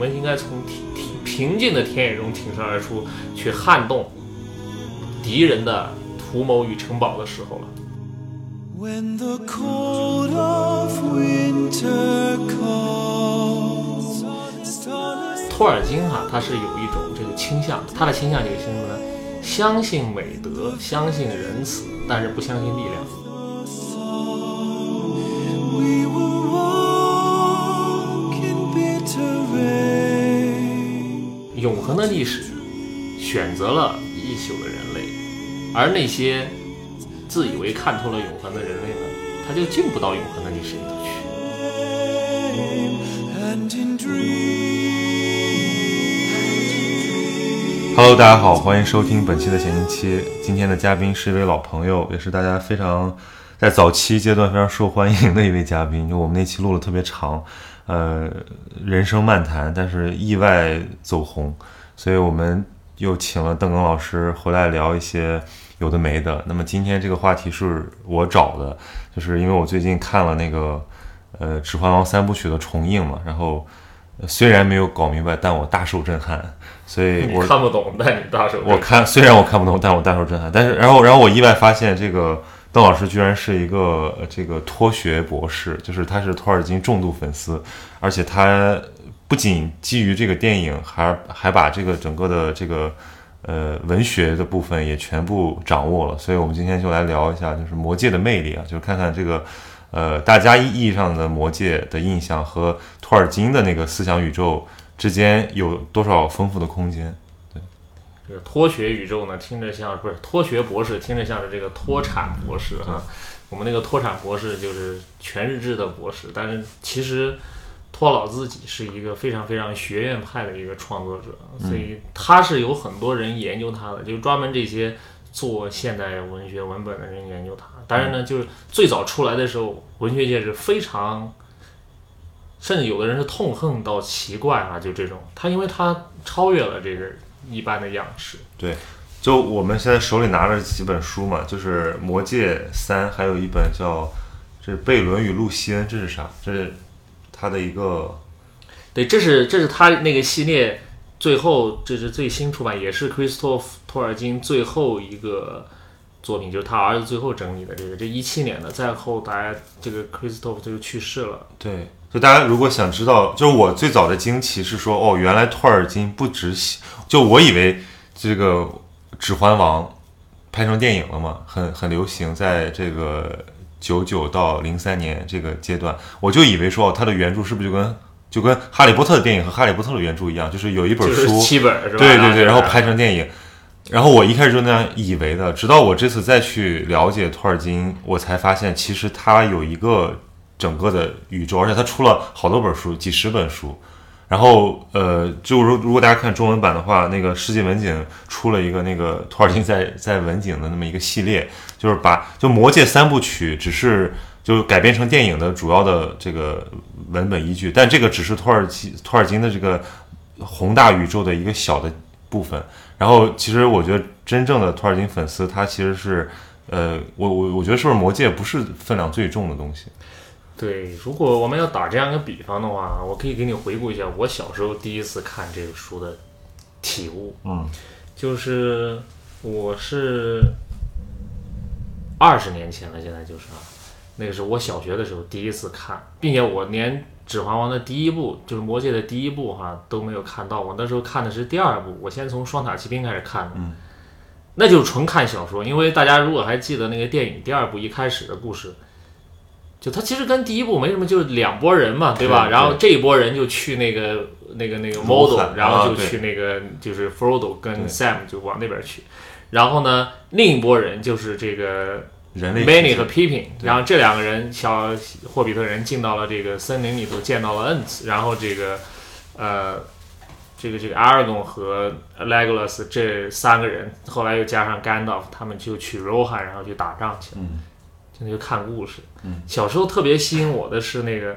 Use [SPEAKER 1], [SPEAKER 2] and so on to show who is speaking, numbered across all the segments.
[SPEAKER 1] 就是你们应该从平平平静的田野中挺身而出，去撼动敌人的图谋与城堡的时候了。
[SPEAKER 2] When the cold of winter comes, stars
[SPEAKER 1] 托尔金哈、他是有一种这个倾向，他的倾向就是什么呢？相信美德，相信仁慈，但是不相信力量。恒的历史选择了一宿的人类，而那些自以为看透了永恒的人类呢，他就进不到永恒的历史里头去。
[SPEAKER 3] Hello，大家好，欢迎收听本期的闲情期。今天的嘉宾是一位老朋友，也是大家非常在早期阶段非常受欢迎的一位嘉宾。就我们那期录的特别长，呃，人生漫谈，但是意外走红，所以我们又请了邓耿老师回来聊一些有的没的。那么今天这个话题是我找的，就是因为我最近看了那个呃《指环王》三部曲的重映嘛，然后。呃虽然没有搞明白，但我大受震撼，所以
[SPEAKER 1] 你
[SPEAKER 3] 我
[SPEAKER 1] 看不懂，但你大受
[SPEAKER 3] 我看虽然我看不懂，但我大受震撼。但是，然后，然后我意外发现，这个邓老师居然是一个呃这个脱学博士，就是他是托尔金重度粉丝，而且他不仅基于这个电影，还还把这个整个的这个呃文学的部分也全部掌握了。所以我们今天就来聊一下，就是魔戒的魅力啊，就是看看这个。呃，大家意义上的魔戒的印象和托尔金的那个思想宇宙之间有多少丰富的空间？
[SPEAKER 1] 这个托学宇宙呢，听着像不是托学博士，听着像是这个脱产博士哈。我们那个脱产博士就是全日制的博士，但是其实托老自己是一个非常非常学院派的一个创作者，所以他是有很多人研究他的，就专门这些做现代文学文本的人研究他。当然呢，就是最早出来的时候，文学界是非常。甚至有的人是痛恨到奇怪啊，就这种他，因为他超越了这个一般的样式。
[SPEAKER 3] 对，就我们现在手里拿着几本书嘛，就是《魔戒三》，还有一本叫这《贝伦与露西恩》，这是啥？这是他的一个
[SPEAKER 1] 对，这是这是他那个系列最后这是最新出版，也是 Christoph 托尔金最后一个作品，就是他儿子最后整理的这个，这一七年的，再后大家这个 Christoph 就去世了。
[SPEAKER 3] 对。就大家如果想知道，就是我最早的惊奇是说，哦，原来托尔金不只写，就我以为这个《指环王》拍成电影了嘛，很很流行，在这个九九到零三年这个阶段，我就以为说，哦，他的原著是不是就跟就跟《哈利波特》的电影和《哈利波特》的原著一样，就是有一本
[SPEAKER 1] 就是
[SPEAKER 3] 书，
[SPEAKER 1] 七本是吧？
[SPEAKER 3] 对对对，然后拍成电影。然后我一开始就那样以为的，直到我这次再去了解托尔金，我才发现其实他有一个整个的宇宙，而且他出了好多本书，几十本书。然后呃，就如如果大家看中文版的话，那个世纪文景出了一个那个托尔金在在文景的那么一个系列，就是把就《魔戒》三部曲只是就改编成电影的主要的这个文本依据，但这个只是托尔金托尔金的这个宏大宇宙的一个小的部分。然后其实我觉得真正的托尔金粉丝，他其实是呃，我我我觉得是不是《魔戒》不是分量最重的东西？
[SPEAKER 1] 对，如果我们要打这样一个比方的话，我可以给你回顾一下我小时候第一次看这个书的体悟。
[SPEAKER 3] 嗯，
[SPEAKER 1] 就是我是二十年前了，现在就是啊，那个是我小学的时候第一次看，并且我连《指环王》的第一部，就是《魔戒》的第一部哈都没有看到，我那时候看的是第二部，我先从《双塔奇兵》开始看的。
[SPEAKER 3] 嗯
[SPEAKER 1] 那就是纯看小说，因为大家如果还记得那个电影第二部一开始的故事，就他其实跟第一部没什么，就是两拨人嘛，对吧？
[SPEAKER 3] 对
[SPEAKER 1] 然后这一拨人就去那个那个那个 model，然后就去那个就是 Frodo 跟 Sam 就往那边去，然后呢，另一拨人就是这个
[SPEAKER 3] 人类
[SPEAKER 1] Many 和 Pippin，然后这两个人小霍比特人进到了这个森林里头，见到了恩茨，然后这个呃。这个这个 Aragorn 和 Legolas 这三个人，后来又加上 Gandalf，他们就去 Rohan，然后去打仗去了。
[SPEAKER 3] 嗯
[SPEAKER 1] 就那就看故事。
[SPEAKER 3] 嗯。
[SPEAKER 1] 小时候特别吸引我的是那个，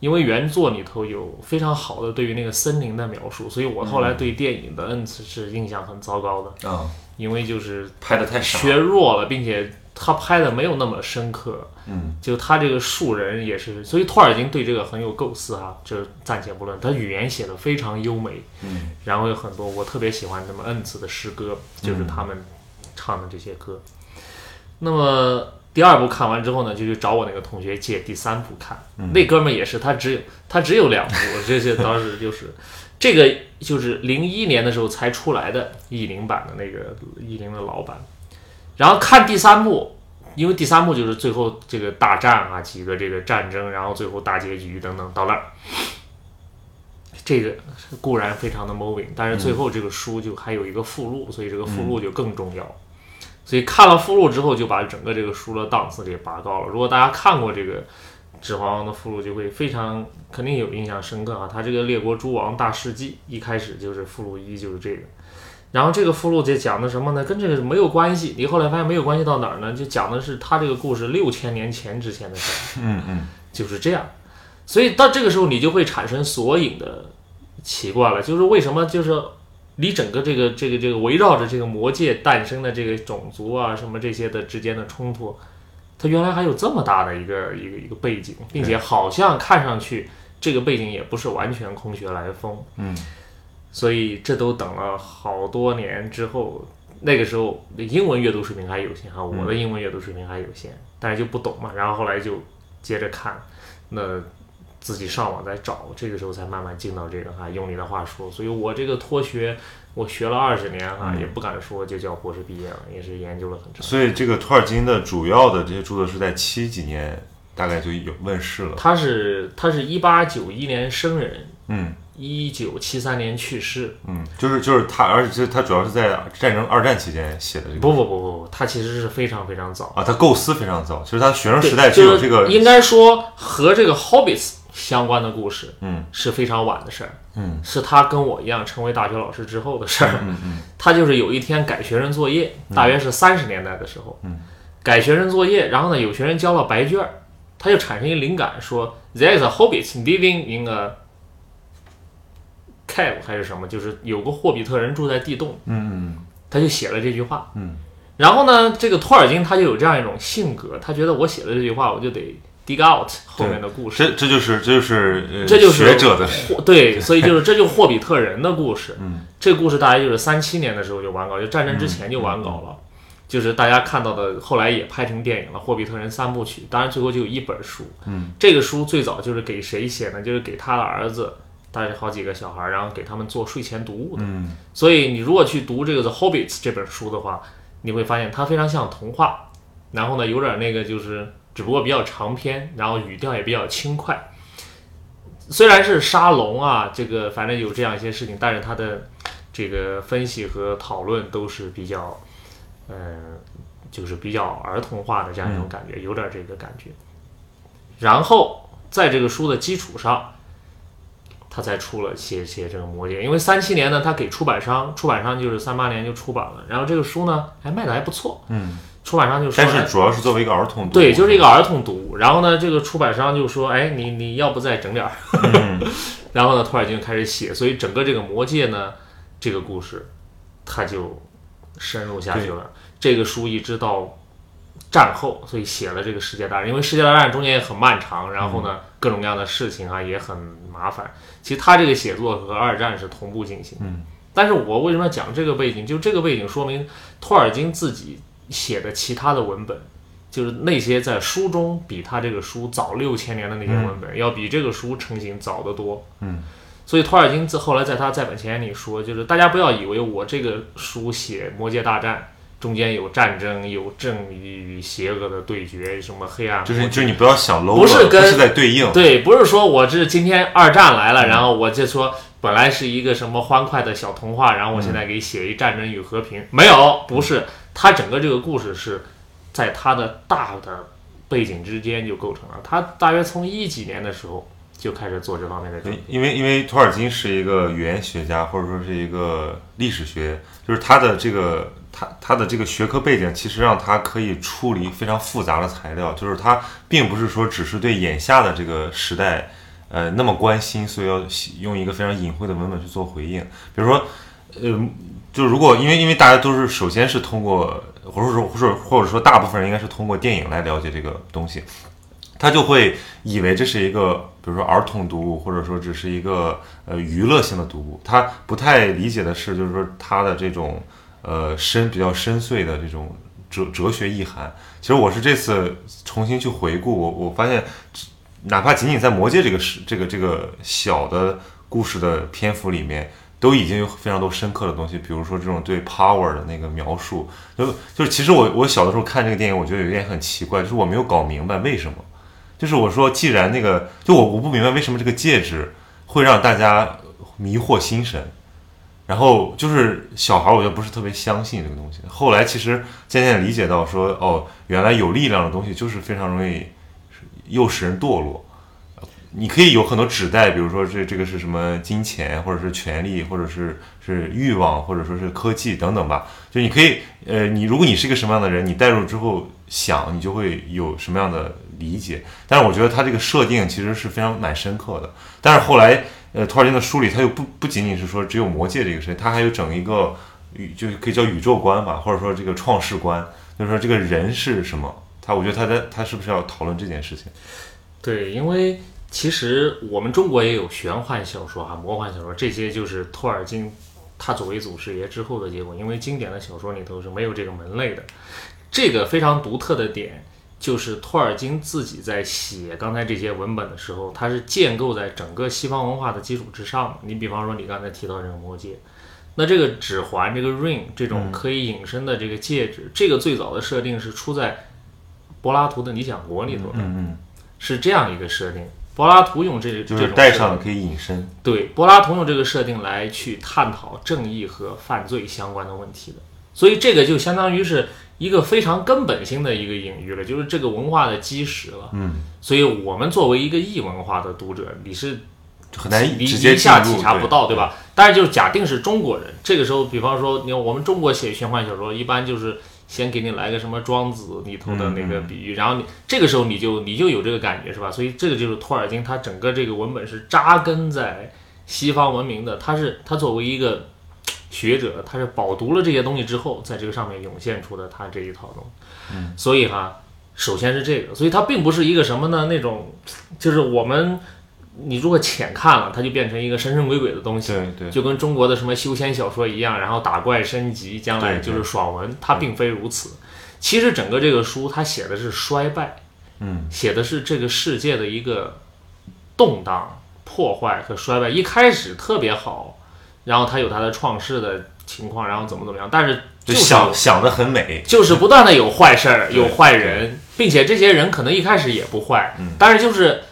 [SPEAKER 1] 因为原作里头有非常好的对于那个森林的描述，所以我后来对电影的恩赐是印象很糟糕的，
[SPEAKER 3] 啊，
[SPEAKER 1] 因为就是
[SPEAKER 3] 拍的太傻，
[SPEAKER 1] 削弱了，并且他拍的没有那么深刻，
[SPEAKER 3] 嗯，
[SPEAKER 1] 就他这个树人也是，所以托尔金对这个很有构思啊，这暂且不论，他语言写的非常优美，
[SPEAKER 3] 嗯，
[SPEAKER 1] 然后有很多我特别喜欢什么恩赐的诗歌，就是他们唱的这些歌。那么第二部看完之后呢，就去找我那个同学借第三部看，那哥们儿也是，他只有他只有两部，这些当时就是这个就是零一年的时候才出来的译林版的那个译林的老版，然后看第三部，因为第三部就是最后这个大战啊，几个这个战争，然后最后大结局等等到那儿，这个固然非常的 moving，但是最后这个书就还有一个附录，所以这个附录就更重要。所以看了附录之后，就把整个这个书的档次给拔高了。如果大家看过这个《指环王》的附录，就会非常肯定有印象深刻啊。他这个列国诸王大事记一开始就是附录一，就是这个。然后这个附录就讲的什么呢？跟这个没有关系。你后来发现没有关系到哪儿呢？就讲的是他这个故事六千年前之前的事儿。
[SPEAKER 3] 嗯嗯，
[SPEAKER 1] 就是这样。所以到这个时候，你就会产生索引的奇怪了，就是为什么就是你整个这个这个这个围绕着这个魔界诞生的这个种族啊什么这些的之间的冲突，它原来还有这么大的一个一个一个背景，并且好像看上去这个背景也不是完全空穴来风。
[SPEAKER 3] 嗯，
[SPEAKER 1] 所以这都等了好多年之后。那个时候英文阅读水平还有限哈，我的英文阅读水平还有限，但是就不懂嘛，然后后来就接着看，那自己上网再找，这个时候才慢慢进到这个哈。用你的话说，所以我这个脱学，我学了二十年哈，也不敢说就叫博士毕业了，也是研究了很长。
[SPEAKER 3] 所以这个托尔金的主要的这些著作是在七几年大概就有问世了。
[SPEAKER 1] 他是他是一八九一年生人，
[SPEAKER 3] 嗯
[SPEAKER 1] 一九七三年去世。
[SPEAKER 3] 嗯，就是就是他，而且就是他主要是在战争二战期间写的这个。
[SPEAKER 1] 不不不不不，他其实是非常非常早。
[SPEAKER 3] 啊，他构思非常早，其实他学生时代
[SPEAKER 1] 对
[SPEAKER 3] 就有这个
[SPEAKER 1] 应该说和这个 Hobbits 相关的故事，
[SPEAKER 3] 嗯。
[SPEAKER 1] 是非常晚的事儿，
[SPEAKER 3] 嗯。
[SPEAKER 1] 是他跟我一样成为大学老师之后的事儿。
[SPEAKER 3] 嗯嗯
[SPEAKER 1] 他就是有一天改学生作业，大约是三十年代的时候，
[SPEAKER 3] 嗯。
[SPEAKER 1] 改学生作业，然后呢，有学生交了白卷儿，他就产生一灵感，说 There is a hobbit living in a cave 还是什么，就是有个霍比特人住在地洞，
[SPEAKER 3] 嗯
[SPEAKER 1] 他就写了这句话。
[SPEAKER 3] 嗯。
[SPEAKER 1] 然后呢，这个托尔金他就有这样一种性格，他觉得我写了这句话，我就得 dig out 后面的故事。
[SPEAKER 3] 这这就是这就是呃
[SPEAKER 1] 这就是
[SPEAKER 3] 学者的
[SPEAKER 1] 对，所以就是这就是霍比特人的故事。
[SPEAKER 3] 嗯，
[SPEAKER 1] 这个故事大概就是三七年的时候就完稿，就战争之前就完稿了。就是大家看到的，后来也拍成电影了，《霍比特人》三部曲。当然最后就有一本书。
[SPEAKER 3] 嗯，
[SPEAKER 1] 这个书最早就是给谁写呢？就是给他的儿子，带着好几个小孩儿，然后给他们做睡前读物的。
[SPEAKER 3] 嗯
[SPEAKER 1] 所以你如果去读这个《The Hobbits》这本书的话，你会发现它非常像童话，然后呢有点那个就是，只不过比较长篇，然后语调也比较轻快。虽然是沙龙啊，这个反正有这样一些事情，但是他的这个分析和讨论都是比较，嗯、就是比较儿童化的这样一种感觉，有点这个感觉。然后在这个书的基础上，他才出了写写这个《魔戒》，因为三七年呢，他给出版商，出版商就是三八年就出版了，然后这个书呢还卖的还不错，
[SPEAKER 3] 嗯，
[SPEAKER 1] 出版商就说，
[SPEAKER 3] 但
[SPEAKER 1] 哎
[SPEAKER 3] 是主要是作为一个儿童读物，
[SPEAKER 1] 对，就是一个儿童读物。然后呢，这个出版商就说：“哎，你你要不再整点儿？”
[SPEAKER 3] 嗯
[SPEAKER 1] 然后呢，托尔金就开始写，所以整个这个魔戒呢，这个故事，他就深入下去了。这个书一直到战后，所以写了这个世界大战，因为世界大战中间也很漫长，然后呢，各种各样的事情啊也很麻烦。其实他这个写作和二战是同步进行。
[SPEAKER 3] 嗯，
[SPEAKER 1] 但是我为什么要讲这个背景？就这个背景说明托尔金自己写的其他的文本。就是那些在书中比他这个书早六千年的那些文本，要比这个书成型早得多。
[SPEAKER 3] 嗯，
[SPEAKER 1] 所以托尔金自后来在他在本前言里说，就是大家不要以为我这个书写魔界大战中间有战争、有正义与邪恶的对决，什么黑暗
[SPEAKER 3] 就是就是你不要想 low，
[SPEAKER 1] 不是跟
[SPEAKER 3] 不是在对应，
[SPEAKER 1] 对，不是说我这今天二战来了，然后我就说本来是一个什么欢快的小童话，然后我现在给写一战争与和平，没有，不是，它整个这个故事是在它的大的背景之间就构成了。他大约从一几年的时候就开始做这方面的。
[SPEAKER 3] 因为因为托尔金是一个语言学家，或者说是一个历史学，就是他的这个他他的这个学科背景，其实让他可以处理非常复杂的材料，就是他并不是说只是对眼下的这个时代，呃那么关心，所以要用一个非常隐晦的文本去做回应。比如说，呃，就如果因为因为大家都是首先是通过或者说或者或者说大部分人应该是通过电影来了解这个东西，他就会以为这是一个比如说儿童读物，或者说只是一个呃娱乐性的读物，他不太理解的是就是说他的这种呃深比较深邃的这种哲哲学意涵。其实我是这次重新去回顾，我我发现，哪怕仅仅在《魔戒》这个是这个这个小的故事的篇幅里面，都已经有非常多深刻的东西，比如说这种对 power 的那个描述，就就是其实我我小的时候看这个电影，我觉得有一点很奇怪，就是我没有搞明白为什么，就是我说既然那个就我我不明白为什么这个戒指会让大家迷惑心神。然后就是小孩，我觉得不是特别相信这个东西。后来其实渐渐理解到说，哦，原来有力量的东西就是非常容易诱使人堕落。你可以有很多指代，比如说这这个是什么金钱，或者是权力，或者是是欲望，或者说是科技等等吧。就你可以，呃，你如果你是一个什么样的人，你带入之后想，你就会有什么样的理解。但是我觉得他这个设定其实是非常蛮深刻的。但是后来，呃，托尔金的书里他又不不仅仅是说只有魔戒这个事情，他还有整一个宇，就是可以叫宇宙观吧，或者说这个创世观，就是说这个人是什么。他我觉得他在他是不是要讨论这件事情？
[SPEAKER 1] 对，因为其实我们中国也有玄幻小说啊、魔幻小说，这些就是托尔金他作为祖师爷之后的结果。因为经典的小说里头是没有这个门类的，这个非常独特的点就是托尔金自己在写刚才这些文本的时候，他是建构在整个西方文化的基础之上的。你比方说你刚才提到这个魔戒，那这个指环这个 ring 这种可以隐身的这个戒指，这个最早的设定是出在柏拉图的《理想国》里头的。
[SPEAKER 3] 嗯
[SPEAKER 1] 是这样一个设定。柏拉图用这
[SPEAKER 3] 嗯，
[SPEAKER 1] 这
[SPEAKER 3] 就是戴上可以隐身。
[SPEAKER 1] 对，柏拉图用这个设定来去探讨正义和犯罪相关的问题的，所以这个就相当于是一个非常根本性的一个隐喻了，就是这个文化的基石了。
[SPEAKER 3] 嗯，
[SPEAKER 1] 所以我们作为一个异文化的读者，你是
[SPEAKER 3] 很难
[SPEAKER 1] 你
[SPEAKER 3] 直接
[SPEAKER 1] 一下体察不到，对吧？但是就是假定是中国人，这个时候，比方说，你看我们中国写玄幻小说，一般就是先给你来个什么庄子里头的那个比喻，然后你这个时候你就你就有这个感觉，是吧？所以这个就是托尔金他整个这个文本是扎根在西方文明的，他是他作为一个学者，他是饱读了这些东西之后，在这个上面涌现出的他这一套东西。嗯，所以哈，首先是这个，所以他并不是一个什么呢？那种就是我们你如果浅看了，它就变成一个神神鬼鬼的东西。
[SPEAKER 3] 对对，
[SPEAKER 1] 就跟中国的什么修仙小说一样，然后打怪升级，将来就是爽文，它并非如此。其实整个这个书，它写的是衰败，
[SPEAKER 3] 嗯，
[SPEAKER 1] 写的是这个世界的一个动荡、破坏和衰败。一开始特别好，然后它有它的创世的情况，然后怎么怎么样，但是
[SPEAKER 3] 就是想想的很美。
[SPEAKER 1] 就是不断的有坏事儿，有坏人，并且这些人可能一开始也不坏，
[SPEAKER 3] 嗯
[SPEAKER 1] 但是就是，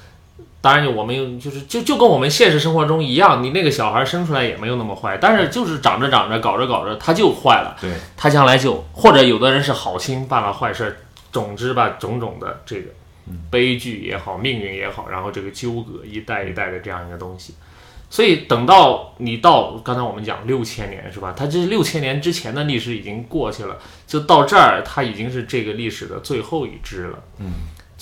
[SPEAKER 1] 当然就我们用就是就就跟我们现实生活中一样，你那个小孩生出来也没有那么坏，但是就是长着长着，搞着搞着他就坏了，
[SPEAKER 3] 对，
[SPEAKER 1] 他将来就或者有的人是好心办了坏事儿，总之吧，种种的这个悲剧也好，命运也好，然后这个纠葛一代一代的这样一个东西。所以等到你到刚才我们讲六千年是吧？它这六千年之前的历史已经过去了，就到这儿，它已经是这个历史的最后一支了，
[SPEAKER 3] 嗯，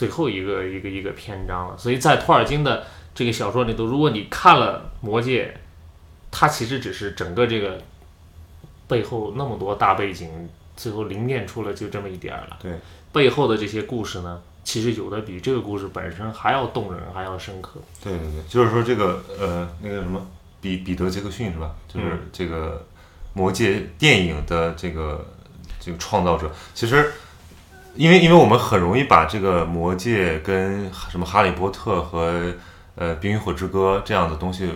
[SPEAKER 1] 最后一个一个一个篇章了。所以在托尔金的这个小说里头，如果你看了《魔戒》，它其实只是整个这个背后那么多大背景，最后凝练出了就这么一点儿了。
[SPEAKER 3] 对，
[SPEAKER 1] 背后的这些故事呢，其实有的比这个故事本身还要动人，还要深刻。
[SPEAKER 3] 对对对，就是说这个呃那个什么彼彼得杰克逊是吧？就是
[SPEAKER 1] 嗯
[SPEAKER 3] 这个魔戒电影的这个这个创造者，其实。因为因为我们很容易把这个魔戒跟什么哈利波特和呃冰与火之歌这样的东西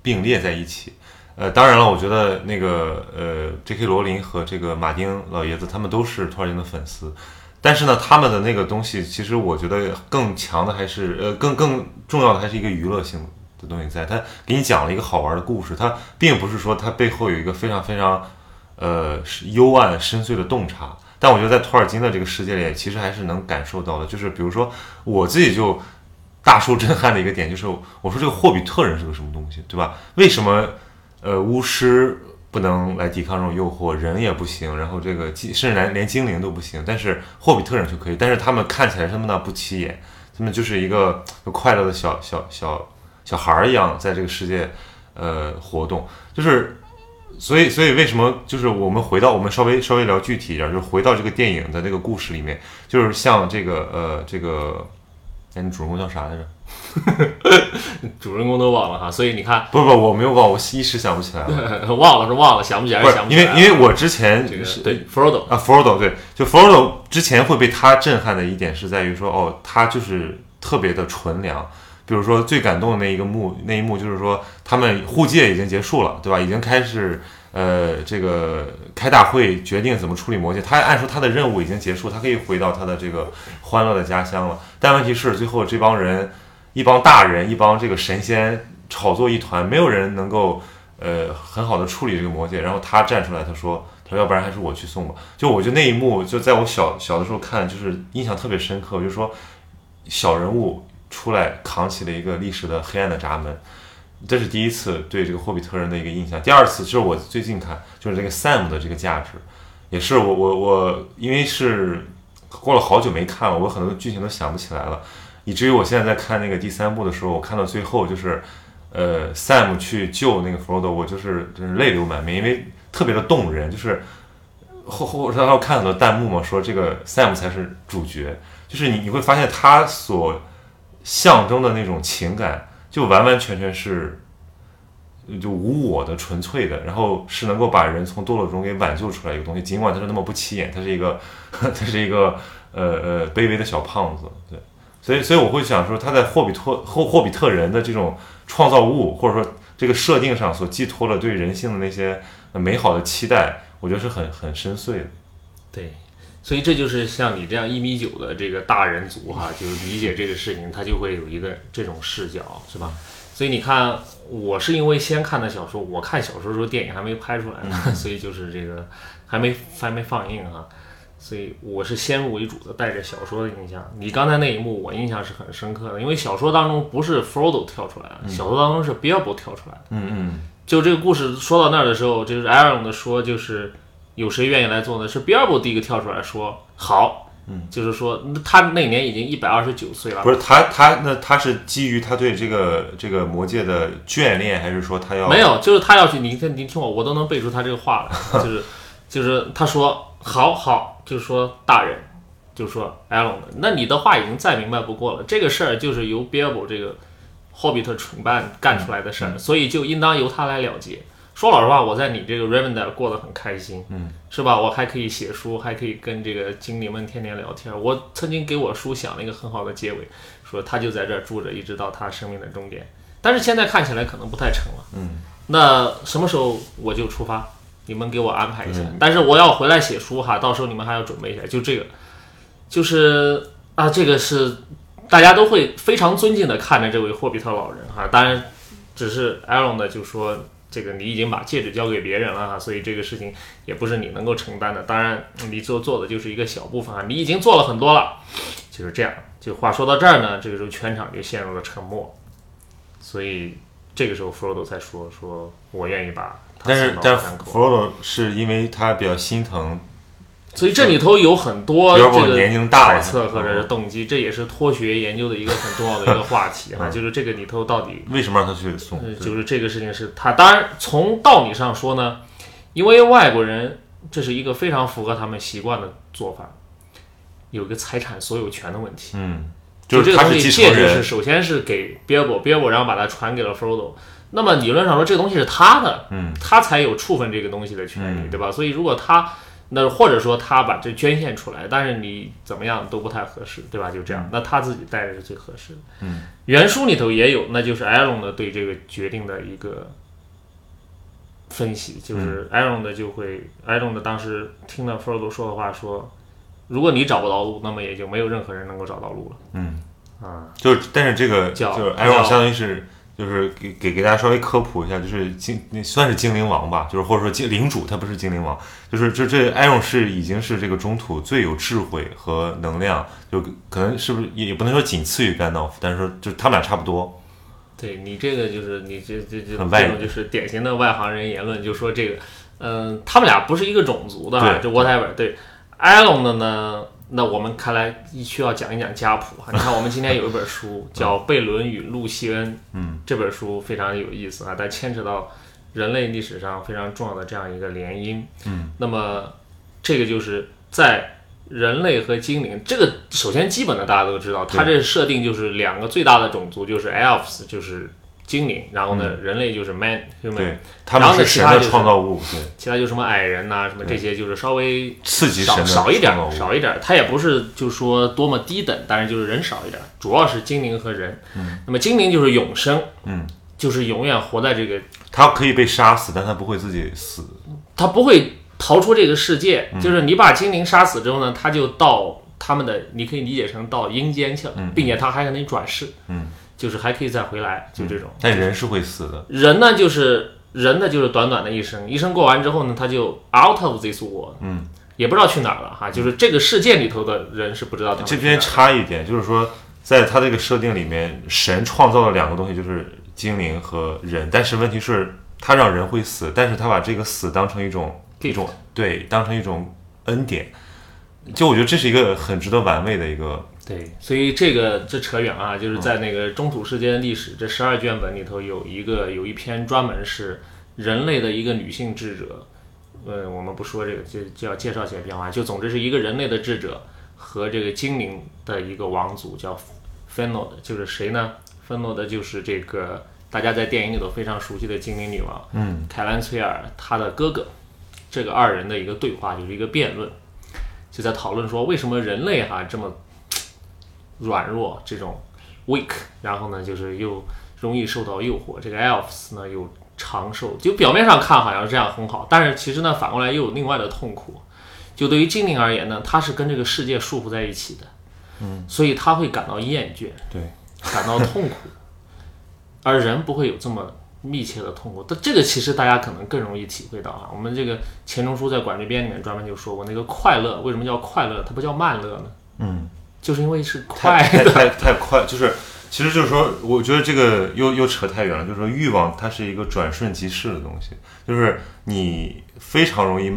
[SPEAKER 3] 并列在一起，呃，当然了，我觉得那个呃 J.K. 罗琳和这个马丁老爷子他们都是托尔金的粉丝，但是呢，他们的那个东西，其实我觉得更强的还是呃更更重要的还是一个娱乐性的东西在，他给你讲了一个好玩的故事，他并不是说它背后有一个非常非常呃幽暗深邃的洞察。但我觉得在托尔金的这个世界里，其实还是能感受到的。就是比如说，我自己就大受震撼的一个点，就是我说这个霍比特人是个什么东西，对吧？为什么呃巫师不能来抵抗这种诱惑，人也不行，然后这个甚至连连精灵都不行，但是霍比特人就可以？但是他们看起来这么的不起眼，他们就是一个快乐的小小小小孩儿一样，在这个世界呃活动，就是。所以，所以为什么就是我们回到我们稍微稍微聊具体一点，就是回到这个电影的那个故事里面，就是像这个呃这个，哎，你主人公叫啥来着？
[SPEAKER 1] 主人公都忘了哈，所以你看，
[SPEAKER 3] 不不，我没有忘，我一时想不起来了。
[SPEAKER 1] 忘了是忘了，想不起来
[SPEAKER 3] 是
[SPEAKER 1] 是想不起来。
[SPEAKER 3] 因为因为我之前
[SPEAKER 1] 这个
[SPEAKER 3] 是
[SPEAKER 1] 对 Frodo
[SPEAKER 3] 啊，Frodo 对，就 Frodo 之前会被他震撼的一点是在于说，哦，他就是特别的纯良。比如说最感动的那一个幕，那一幕就是说他们互戒已经结束了，对吧？已经开始呃这个开大会决定怎么处理魔戒。他按说他的任务已经结束，他可以回到他的这个欢乐的家乡了。但问题是最后这帮人，一帮大人，一帮这个神仙炒作一团，没有人能够呃很好的处理这个魔戒。然后他站出来，他说。他说：“要不然还是我去送吧。”就我觉得那一幕，就在我小小的时候看，就是印象特别深刻。我就说，小人物出来扛起了一个历史的黑暗的闸门，这是第一次对这个霍比特人的一个印象。第二次就是我最近看，就是这个 Sam 的这个价值，也是我我我因为是过了好久没看了，我很多剧情都想不起来了，以至于我现在在看那个第三部的时候，我看到最后就是，呃，Sam 去救那个 Frodo，我就是真是泪流满面，因为特别的动人，就是后后然后看很多弹幕嘛，说这个 Sam 才是主角，就是你你会发现他所象征的那种情感，就完完全全是就无我的、纯粹的，然后是能够把人从堕落中给挽救出来一个东西。尽管他是那么不起眼，他是一个 他是一个呃呃卑微的小胖子，对。所以所以我会想说，他在霍比特霍霍比特人的这种创造物，或者说这个设定上所寄托了对人性的那些美好的期待，我觉得是很很深邃的。
[SPEAKER 1] 对，所以这就是像你这样一米九的这个大人族哈，就是理解这个事情，他就会有一个这种视角，是吧？所以你看，我是因为先看的小说，我看小说的时候电影还没拍出来呢，所以就是这个还没还没放映哈，所以我是先入为主的，带着小说的印象。你刚才那一幕，我印象是很深刻的，因为小说当中不是 Frodo 跳出来的，小说当中是 Bilbo 跳出来的。
[SPEAKER 3] 嗯嗯，
[SPEAKER 1] 就这个故事说到那儿的时候，就是 Aaron 的说，就是有谁愿意来做呢？是 Bilbo 第一个跳出来说好，嗯，就是说他那年已经一百二十九岁了，
[SPEAKER 3] 不是他他那他是基于他对这个这个魔界的眷恋，还是说他要
[SPEAKER 1] 没有，就是他要去，你听你听我，我都能背出他这个话来，就是就是他说好好，就是说大人，就是说 Aaron 的，那你的话已经再明白不过了，这个事儿就是由 Bilbo 这个霍比特蠢蛋干出来的事儿，所以就应当由他来了结。说老实话，我在你这个 Rivendell 过得很开心，嗯，是吧？我还可以写书，还可以跟这个精灵们天天聊天。我曾经给我书想了一个很好的结尾，说他就在这儿住着，一直到他生命的终点。但是现在看起来可能不太成了，嗯，那什么时候我就出发？你们给我安排一下。但是我要回来写书哈，到时候你们还要准备一下。就这个，就是啊，这个是大家都会非常尊敬的看着这位霍比特老人哈。当然，只是 Aaron 呢就说这个你已经把戒指交给别人了哈，所以这个事情也不是你能够承担的。当然，你做做的就是一个小部分啊，你已经做了很多了，就是这样。就话说到这儿呢，这个时候全场就陷入了沉默。所以这个时候弗罗多才说说我愿意把
[SPEAKER 3] 但是但弗罗多是因为他比较心疼，
[SPEAKER 1] 所以这里头有很多这个
[SPEAKER 3] 年龄大了
[SPEAKER 1] 揣测或者是动机，这也是脱学研究的一个很重要的一个话题哈，就是这个里头到底
[SPEAKER 3] 为什么让他去送？
[SPEAKER 1] 呃，就是这个事情是他，当然从道理上说呢，因为外国人这是一个非常符合他们习惯的做法，有个财产所有权的问题。
[SPEAKER 3] 嗯，
[SPEAKER 1] 就这个东西戒指是首先是给 Bilbo，Bilbo 然后把它传给了 Frodo。那么理论上说，这个东西是他的，
[SPEAKER 3] 嗯，
[SPEAKER 1] 他才有处分这个东西的权利，
[SPEAKER 3] 嗯
[SPEAKER 1] 对吧？所以如果他那或者说他把这捐献出来，但是你怎么样都不太合适，对吧？就这样，那他自己带着是最合适的。
[SPEAKER 3] 嗯，
[SPEAKER 1] 原书里头也有，那就是 Aaron 的对这个决定的一个分析，就是 Aaron 的就会、Aaron 的当时听到 Frodo 说的话说，如果你找不到路，那么也就没有任何人能够找到路了。
[SPEAKER 3] 嗯，
[SPEAKER 1] 啊，
[SPEAKER 3] 就是但是这个
[SPEAKER 1] 叫
[SPEAKER 3] 就是艾
[SPEAKER 1] 隆
[SPEAKER 3] 相当于是。就是给给给大家稍微科普一下，就是精那算是精灵王吧，就是或者说精领主，他不是精灵王，就是这这艾荣是已经是这个中土最有智慧和能量，就可能是不是也也不能说仅次于甘道夫，但是说就是他们俩差不多。
[SPEAKER 1] 对你这个就是你这这这这种就是典型的外行人言论，就说这个，嗯、他们俩不是一个种族的啊，就 whatever。对，艾隆的呢，那我们看来需要讲一讲家谱哈。你看，我们今天有一本书叫《贝伦与路西恩》，
[SPEAKER 3] 嗯，
[SPEAKER 1] 这本书非常有意思啊，它牵扯到人类历史上非常重要的这样一个联姻。嗯，那么这个就是在人类和精灵，这个首先基本的大家都知道，它这设定就是两个最大的种族就是 elves，就是精灵，然后呢，人类就是 man human，
[SPEAKER 3] 对，他们是神的创造物，对，
[SPEAKER 1] 其他就什么矮人呐、什么这些就是稍微
[SPEAKER 3] 刺激少
[SPEAKER 1] 少一点少一点。儿。它也不是就是说多么低等，但是就是人少一点儿，主要是精灵和人。嗯，那么精灵就是永生，
[SPEAKER 3] 嗯，
[SPEAKER 1] 就是永远活在这个，
[SPEAKER 3] 他可以被杀死，但他不会自己死。
[SPEAKER 1] 他不会逃出这个世界。
[SPEAKER 3] 嗯。
[SPEAKER 1] 就是你把精灵杀死之后呢，他就到他们的，你可以理解成到阴间去了，并且他还可能转世，
[SPEAKER 3] 嗯，
[SPEAKER 1] 就是还可以再回来，就这种。
[SPEAKER 3] 但人是会死的，
[SPEAKER 1] 人呢，就是人呢，就是短短的一生，一生过完之后呢，他就 out of this world，
[SPEAKER 3] 嗯，
[SPEAKER 1] 也不知道去哪儿了哈。就是这个世界里头的人是不知道他们
[SPEAKER 3] 这边差一点，就是说，在他这个设定里面，神创造了两个东西，就是精灵和人。但是问题是，他让人会死，但是他把这个死当成一种一种对，当成一种恩典。就我觉得这是一个很值得玩味的一个，
[SPEAKER 1] 对，所以这个这扯远啊，就是在那个中土世界历史这十二卷本里头有一个有一篇专门是人类的一个女性智者，呃，我们不说这个，就就要介绍起来变化，就总之是一个人类的智者和这个精灵的一个王族叫芬诺的，就是谁呢？芬诺的就是这个大家在电影里头非常熟悉的精灵女王，
[SPEAKER 3] 嗯，
[SPEAKER 1] 凯兰崔尔她的哥哥，这个二人的一个对话就是一个辩论，就在讨论说为什么人类哈这么软弱，这种 weak，然后呢就是又容易受到诱惑，这个 elves 呢又长寿，就表面上看好像是这样很好，但是其实呢反过来又有另外的痛苦。就对于精灵而言呢，它是跟这个世界束缚在一起的，嗯，所以他会感到厌倦，
[SPEAKER 3] 对，
[SPEAKER 1] 感到痛苦，而人不会有这么密切的痛苦。但这个其实大家可能更容易体会到啊。我们这个钱钟书在《管制编》里面专门就说过，那个快乐为什么叫快乐？它不叫慢乐呢？
[SPEAKER 3] 嗯，
[SPEAKER 1] 就是因为是快
[SPEAKER 3] 太太。太太快，就是其实就是说，我觉得这个又又扯太远了。就是说，欲望它是一个转瞬即逝的东西，就是你非常容易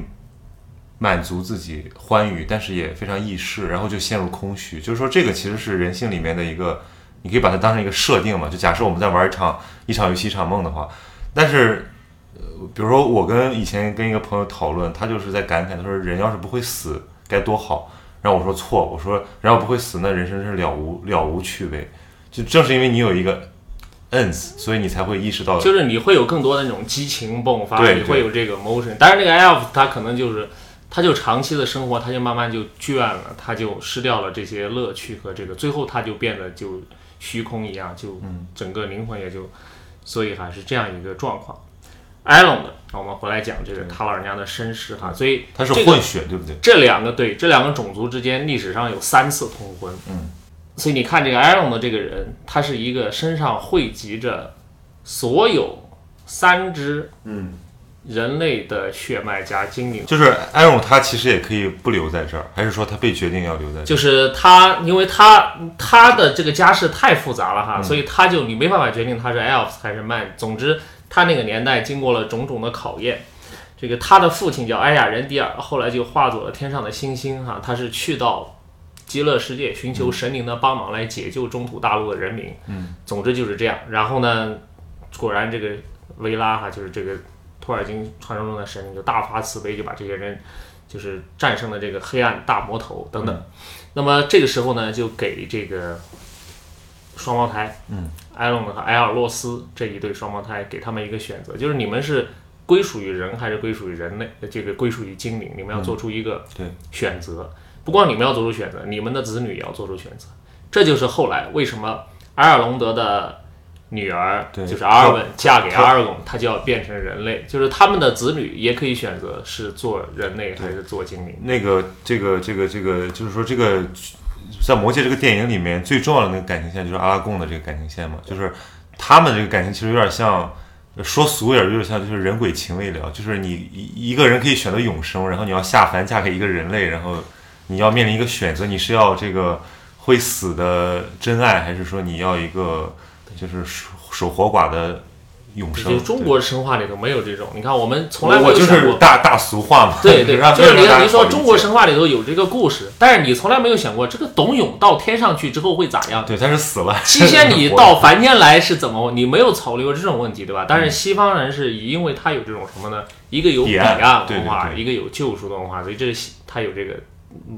[SPEAKER 3] 满足自己欢愉，但是也非常易逝，然后就陷入空虚。就是说，这个其实是人性里面的一个，你可以把它当成一个设定嘛。就假设我们在玩一场一场游戏一场梦的话，但是。呃比如说，我跟以前跟一个朋友讨论，他就是在感慨，他说人要是不会死该多好。然后我说错，我说然后不会死，那人生是了无了无趣味。就正是因为你有一个 ends，所以你才会意识到，
[SPEAKER 1] 就是你会有更多的那种激情迸发，
[SPEAKER 3] 对
[SPEAKER 1] 你会有这个 motion。但是那个 elf 他可能就是，他就长期的生活，他就慢慢就倦了，他就失掉了这些乐趣和这个，最后他就变得就虚空一样，就
[SPEAKER 3] 嗯
[SPEAKER 1] 整个灵魂也就，所以还是这样一个状况。艾隆的，我们回来讲这个他老人家的身世哈，所以
[SPEAKER 3] 他是
[SPEAKER 1] 这个
[SPEAKER 3] 混血，对不对？
[SPEAKER 1] 这两个对这两个种族之间历史上有三次通婚，
[SPEAKER 3] 嗯，
[SPEAKER 1] 所以你看这个艾隆的这个人，他是一个身上汇集着所有三支
[SPEAKER 3] 嗯，
[SPEAKER 1] 人类的血脉加精灵，
[SPEAKER 3] 就是艾荣他其实也可以不留在这儿，还是说他被决定要留在这儿？
[SPEAKER 1] 就是他，因为他他的这个家世太复杂了
[SPEAKER 3] 嗯
[SPEAKER 1] 哈，所以他就你没办法决定他是 Elves 还是 man。总之，他那个年代经过了种种的考验。这个他的父亲叫埃亚人迪尔，后来就化作了天上的星星哈，他是去到极乐世界寻求神灵的帮忙来解救中土大陆的人民。
[SPEAKER 3] 嗯，
[SPEAKER 1] 总之就是这样。然后呢，果然这个维拉哈就是这个托尔金传说中的神灵，就大发慈悲，就把这些人就是战胜了这个黑暗大魔头等等。那么这个时候呢，就给这个双胞胎，
[SPEAKER 3] 嗯，
[SPEAKER 1] 埃隆和埃尔洛斯这一对双胞胎，给他们一个选择，就是你们是归属于人还是归属于人类？这个归属于精灵，你们要做出一个选择。不光你们要做出选择，你们的子女也要做出选择。这就是后来为什么埃尔隆德的女儿就是阿尔文嫁给阿尔贡，她就要变成人类，就是他们的子女也可以选择是做人类还是做精灵。
[SPEAKER 3] 那个这个这个这个，就是说这个在《魔戒》这个电影里面最重要的那个感情线就是阿拉贡的这个感情线嘛，就是他们这个感情其实有点像。说俗一点，有点像就是人鬼情未了，就是你一一个人可以选择永生，然后你要下凡嫁给一个人类，然后你要面临一个选择，你是要这个会死的真爱，还是说你要一个就是守守活寡的永生。
[SPEAKER 1] 就中国神话里头没有这种。你看，我们从来没有想过。
[SPEAKER 3] 是大大俗话嘛，
[SPEAKER 1] 对对，就是你
[SPEAKER 3] 让大家
[SPEAKER 1] 你说中国神话里头有这个故事，但是你从来没有想过这个董永到天上去之后会咋样？
[SPEAKER 3] 对，他是死了，
[SPEAKER 1] 七仙女到 凡间来是怎么？你没有考虑过这种问题，对吧？但是西方人是因为他有这种什么呢？一个有彼
[SPEAKER 3] 彼岸
[SPEAKER 1] 文化，
[SPEAKER 3] 对
[SPEAKER 1] 一个有救赎的文化，所以这是他有这个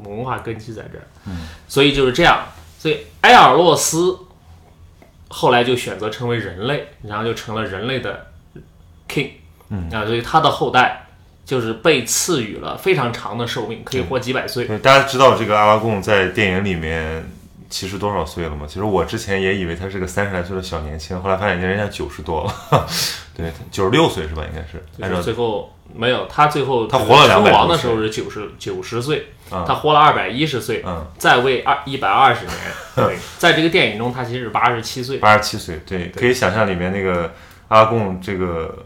[SPEAKER 1] 文化根基在这儿。所以就是这样。所以埃尔洛斯后来就选择成为人类，然后就成了人类的 king。嗯啊，所以他的后代就是被赐予了非常长的寿命，可以活几百岁。
[SPEAKER 3] 对，大家知道这个阿拉贡在电影里面其实多少岁了吗？其实我之前也以为他是个三十来岁的小年轻，后来发现人家九十多了，对，九十六岁是吧？应该是按照
[SPEAKER 1] 就是最后没有，他最后
[SPEAKER 3] 他活了200
[SPEAKER 1] 称王的时候是九十九十岁，
[SPEAKER 3] 啊
[SPEAKER 1] 他活了二百一十岁，
[SPEAKER 3] 嗯
[SPEAKER 1] 在位二一百二十年。对，在这个电影中，他其实是八十七岁。
[SPEAKER 3] 八十七岁，对，可以想象里面那个阿拉贡这个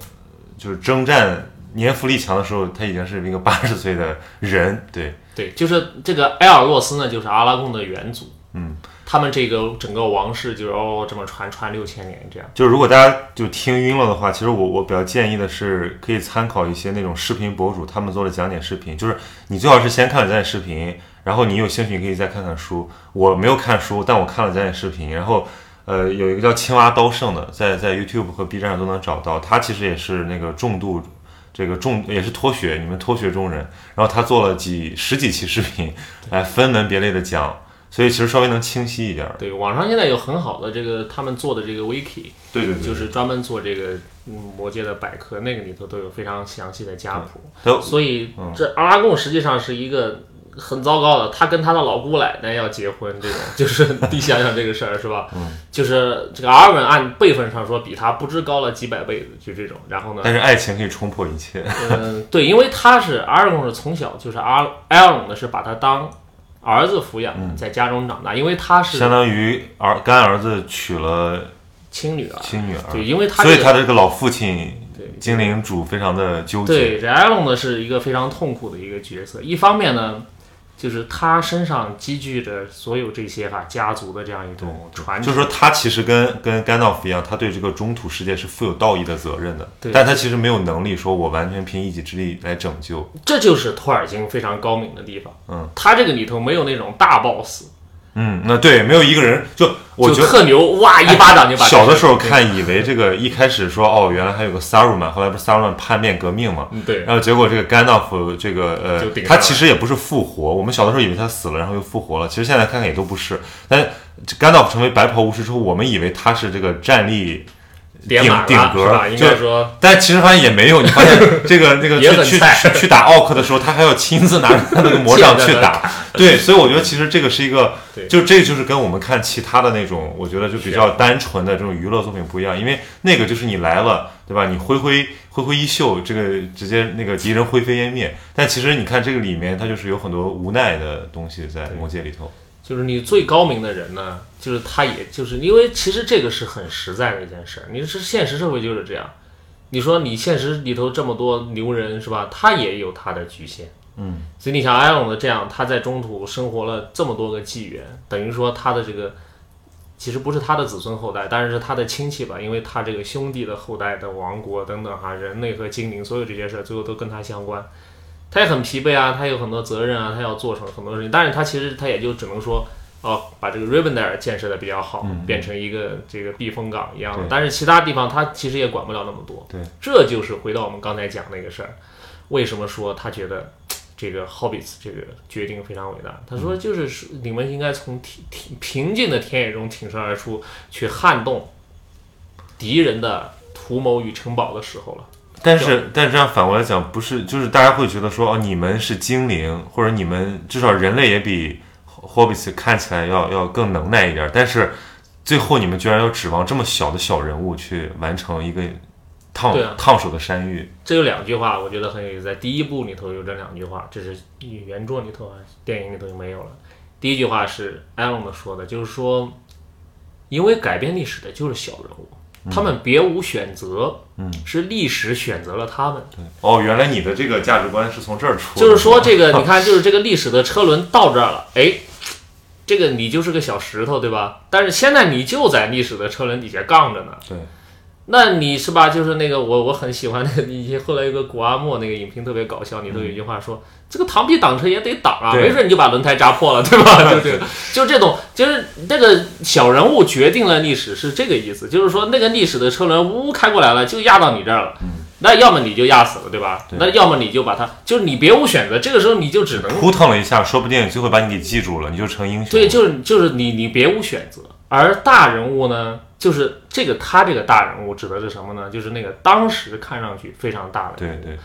[SPEAKER 3] 就是征战年富力强的时候，他已经是一个八十岁的人，对，
[SPEAKER 1] 对，就是这个埃尔洛斯呢，就是阿拉贡的元祖。
[SPEAKER 3] 嗯，
[SPEAKER 1] 他们这个整个王室就是哦这么传传六千年这样。
[SPEAKER 3] 就是如果大家就听晕了的话，其实我我比较建议的是，可以参考一些那种视频博主他们做的讲解视频，就是你最好是先看了讲解视频，然后你有兴趣你可以再看看书。我没有看书，但我看了讲解视频，然后呃有一个叫青蛙刀圣的，在在 YouTube 和 B 站上都能找到，他其实也是那个重度。这个重也是脱学，你们脱学中人，然后他做了几十几期视频，来分门别类的讲，所以其实稍微能清晰一点儿。
[SPEAKER 1] 对，网上现在有很好的这个他们做的这个 wiki，
[SPEAKER 3] 对对对，
[SPEAKER 1] 就是专门做这个嗯魔界的百科，那个里头都有非常详细的家谱。
[SPEAKER 3] 都
[SPEAKER 1] 所以
[SPEAKER 3] 嗯
[SPEAKER 1] 这阿拉贡实际上是一个很糟糕的，他跟他的老姑奶奶要结婚，这种 就是你想想这个事儿是吧？嗯，就是这个阿尔文按辈分上说比他不知高了几百辈子，就这种。然后呢，
[SPEAKER 3] 但是爱情可以冲破一切。
[SPEAKER 1] 嗯，对，因为他是阿尔贡是从小就是阿埃尔隆呢是把他当儿子抚养，在家中长大，因为他是
[SPEAKER 3] 相当于儿干儿子娶了
[SPEAKER 1] 亲女儿。
[SPEAKER 3] 亲女儿，
[SPEAKER 1] 对，因为他
[SPEAKER 3] 所以他这个老父亲
[SPEAKER 1] 对
[SPEAKER 3] 精灵主非常的纠结。
[SPEAKER 1] 对，这艾隆呢是一个非常痛苦的一个角色。一方面呢，就是他身上积聚着所有这些哈家族的这样一种传承，
[SPEAKER 3] 就是说他其实跟跟甘道夫一样，他对这个中土世界是负有道义的责任的，
[SPEAKER 1] 对
[SPEAKER 3] 但他其实没有能力说我完全凭一己之力来拯救。
[SPEAKER 1] 这就是托尔金非常高明的地方。
[SPEAKER 3] 嗯，
[SPEAKER 1] 他这个里头没有那种大 boss，
[SPEAKER 3] 嗯，那对，没有一个人就我觉得。
[SPEAKER 1] 特牛，哇一巴掌就把
[SPEAKER 3] 小的时候看，以为这个一开始说哦，原来还有个萨鲁曼，后来不是萨鲁曼叛变革命嘛，
[SPEAKER 1] 嗯对
[SPEAKER 3] 然后结果这个甘道夫这个呃他其实也不是复活，我们小的时候以为他死了，然后又复活了，其实现在看看也都不是。但这甘道夫成为白袍巫师之后，我们以为他是这个战力顶顶格就
[SPEAKER 1] 该说
[SPEAKER 3] 但其实发现也没有，你发现 这个那个去去去去打奥克的时候，他还要亲自拿着他那个魔杖 去打，对，所以我觉得其实这个是一个，就这就是跟我们看其他的那种，我觉得就比较单纯的这种娱乐作品不一样，因为那个就是你来了，对吧？你挥挥挥挥衣袖，这个直接那个敌人灰飞烟灭。但其实你看这个里面，它就是有很多无奈的东西在魔界里头。
[SPEAKER 1] 就是你最高明的人呢，就是他，也就是因为其实这个是很实在的一件事儿。你是现实社会就是这样，你说你现实里头这么多牛人是吧？他也有他的局限，
[SPEAKER 3] 嗯，
[SPEAKER 1] 所以你像埃隆的这样，他在中土生活了这么多个纪元，等于说他的这个其实不是他的子孙后代，但是是他的亲戚吧，因为他这个兄弟的后代的王国等等哈，人类和精灵所有这些事儿最后都跟他相关。他也很疲惫啊，他有很多责任啊，他要做成很多事情，但是他其实他也就只能说，哦，把这个 Rivendell 建设的比较好，变成一个这个避风港一样的，但是其他地方他其实也管不了那么多。
[SPEAKER 3] 对，
[SPEAKER 1] 这就是回到我们刚才讲那个事儿，为什么说他觉得这个 Hobbits 这个决定非常伟大？他说就是是你们应该从挺挺平静的田野中挺身而出，去撼动敌人的图谋与城堡的时候了。
[SPEAKER 3] 但是，但是这样反过来讲，不是就是大家会觉得说，哦，你们是精灵，或者你们至少人类也比 Hobbits 看起来要要更能耐一点，但是最后你们居然要指望这么小的小人物去完成一个烫、
[SPEAKER 1] 啊
[SPEAKER 3] 烫手的山芋，
[SPEAKER 1] 这有两句话，我觉得很有意思。在第一部里头有这两句话，这是原作里头啊，电影里头就没有了。第一句话是艾隆的说的，就是说，因为改变历史的就是小人物，他们别无选择，
[SPEAKER 3] 嗯，
[SPEAKER 1] 是历史选择了他们。
[SPEAKER 3] 哦，原来你的这个价值观是从这儿出，
[SPEAKER 1] 就是说，这个 你看，就是这个历史的车轮到这儿了，哎，这个你就是个小石头，对吧？但是现在你就在历史的车轮底下杠着呢。
[SPEAKER 3] 对，
[SPEAKER 1] 那你是吧？就是那个我我很喜欢那个，以前后来有个古阿莫那个影评特别搞笑，里头有一句话说，这个螳臂挡车也得挡啊，没准你就把轮胎扎破了，对吧？就这个，就这种，就是这个小人物决定了历史，是这个意思，就是说那个历史的车轮呜开过来了，就压到你这儿了。那要么你就压死了，对吧？那要么你就把它，就是你别无选择，这个时候你就只能
[SPEAKER 3] 扑腾了一下，说不定就会把你给记住了，你就成英雄。
[SPEAKER 1] 对，就是就是你你别无选择。而大人物呢，就是这个他这个大人物指的是什么呢？就是那个当时看上去非常大的
[SPEAKER 3] 对
[SPEAKER 1] 人物，
[SPEAKER 3] 对，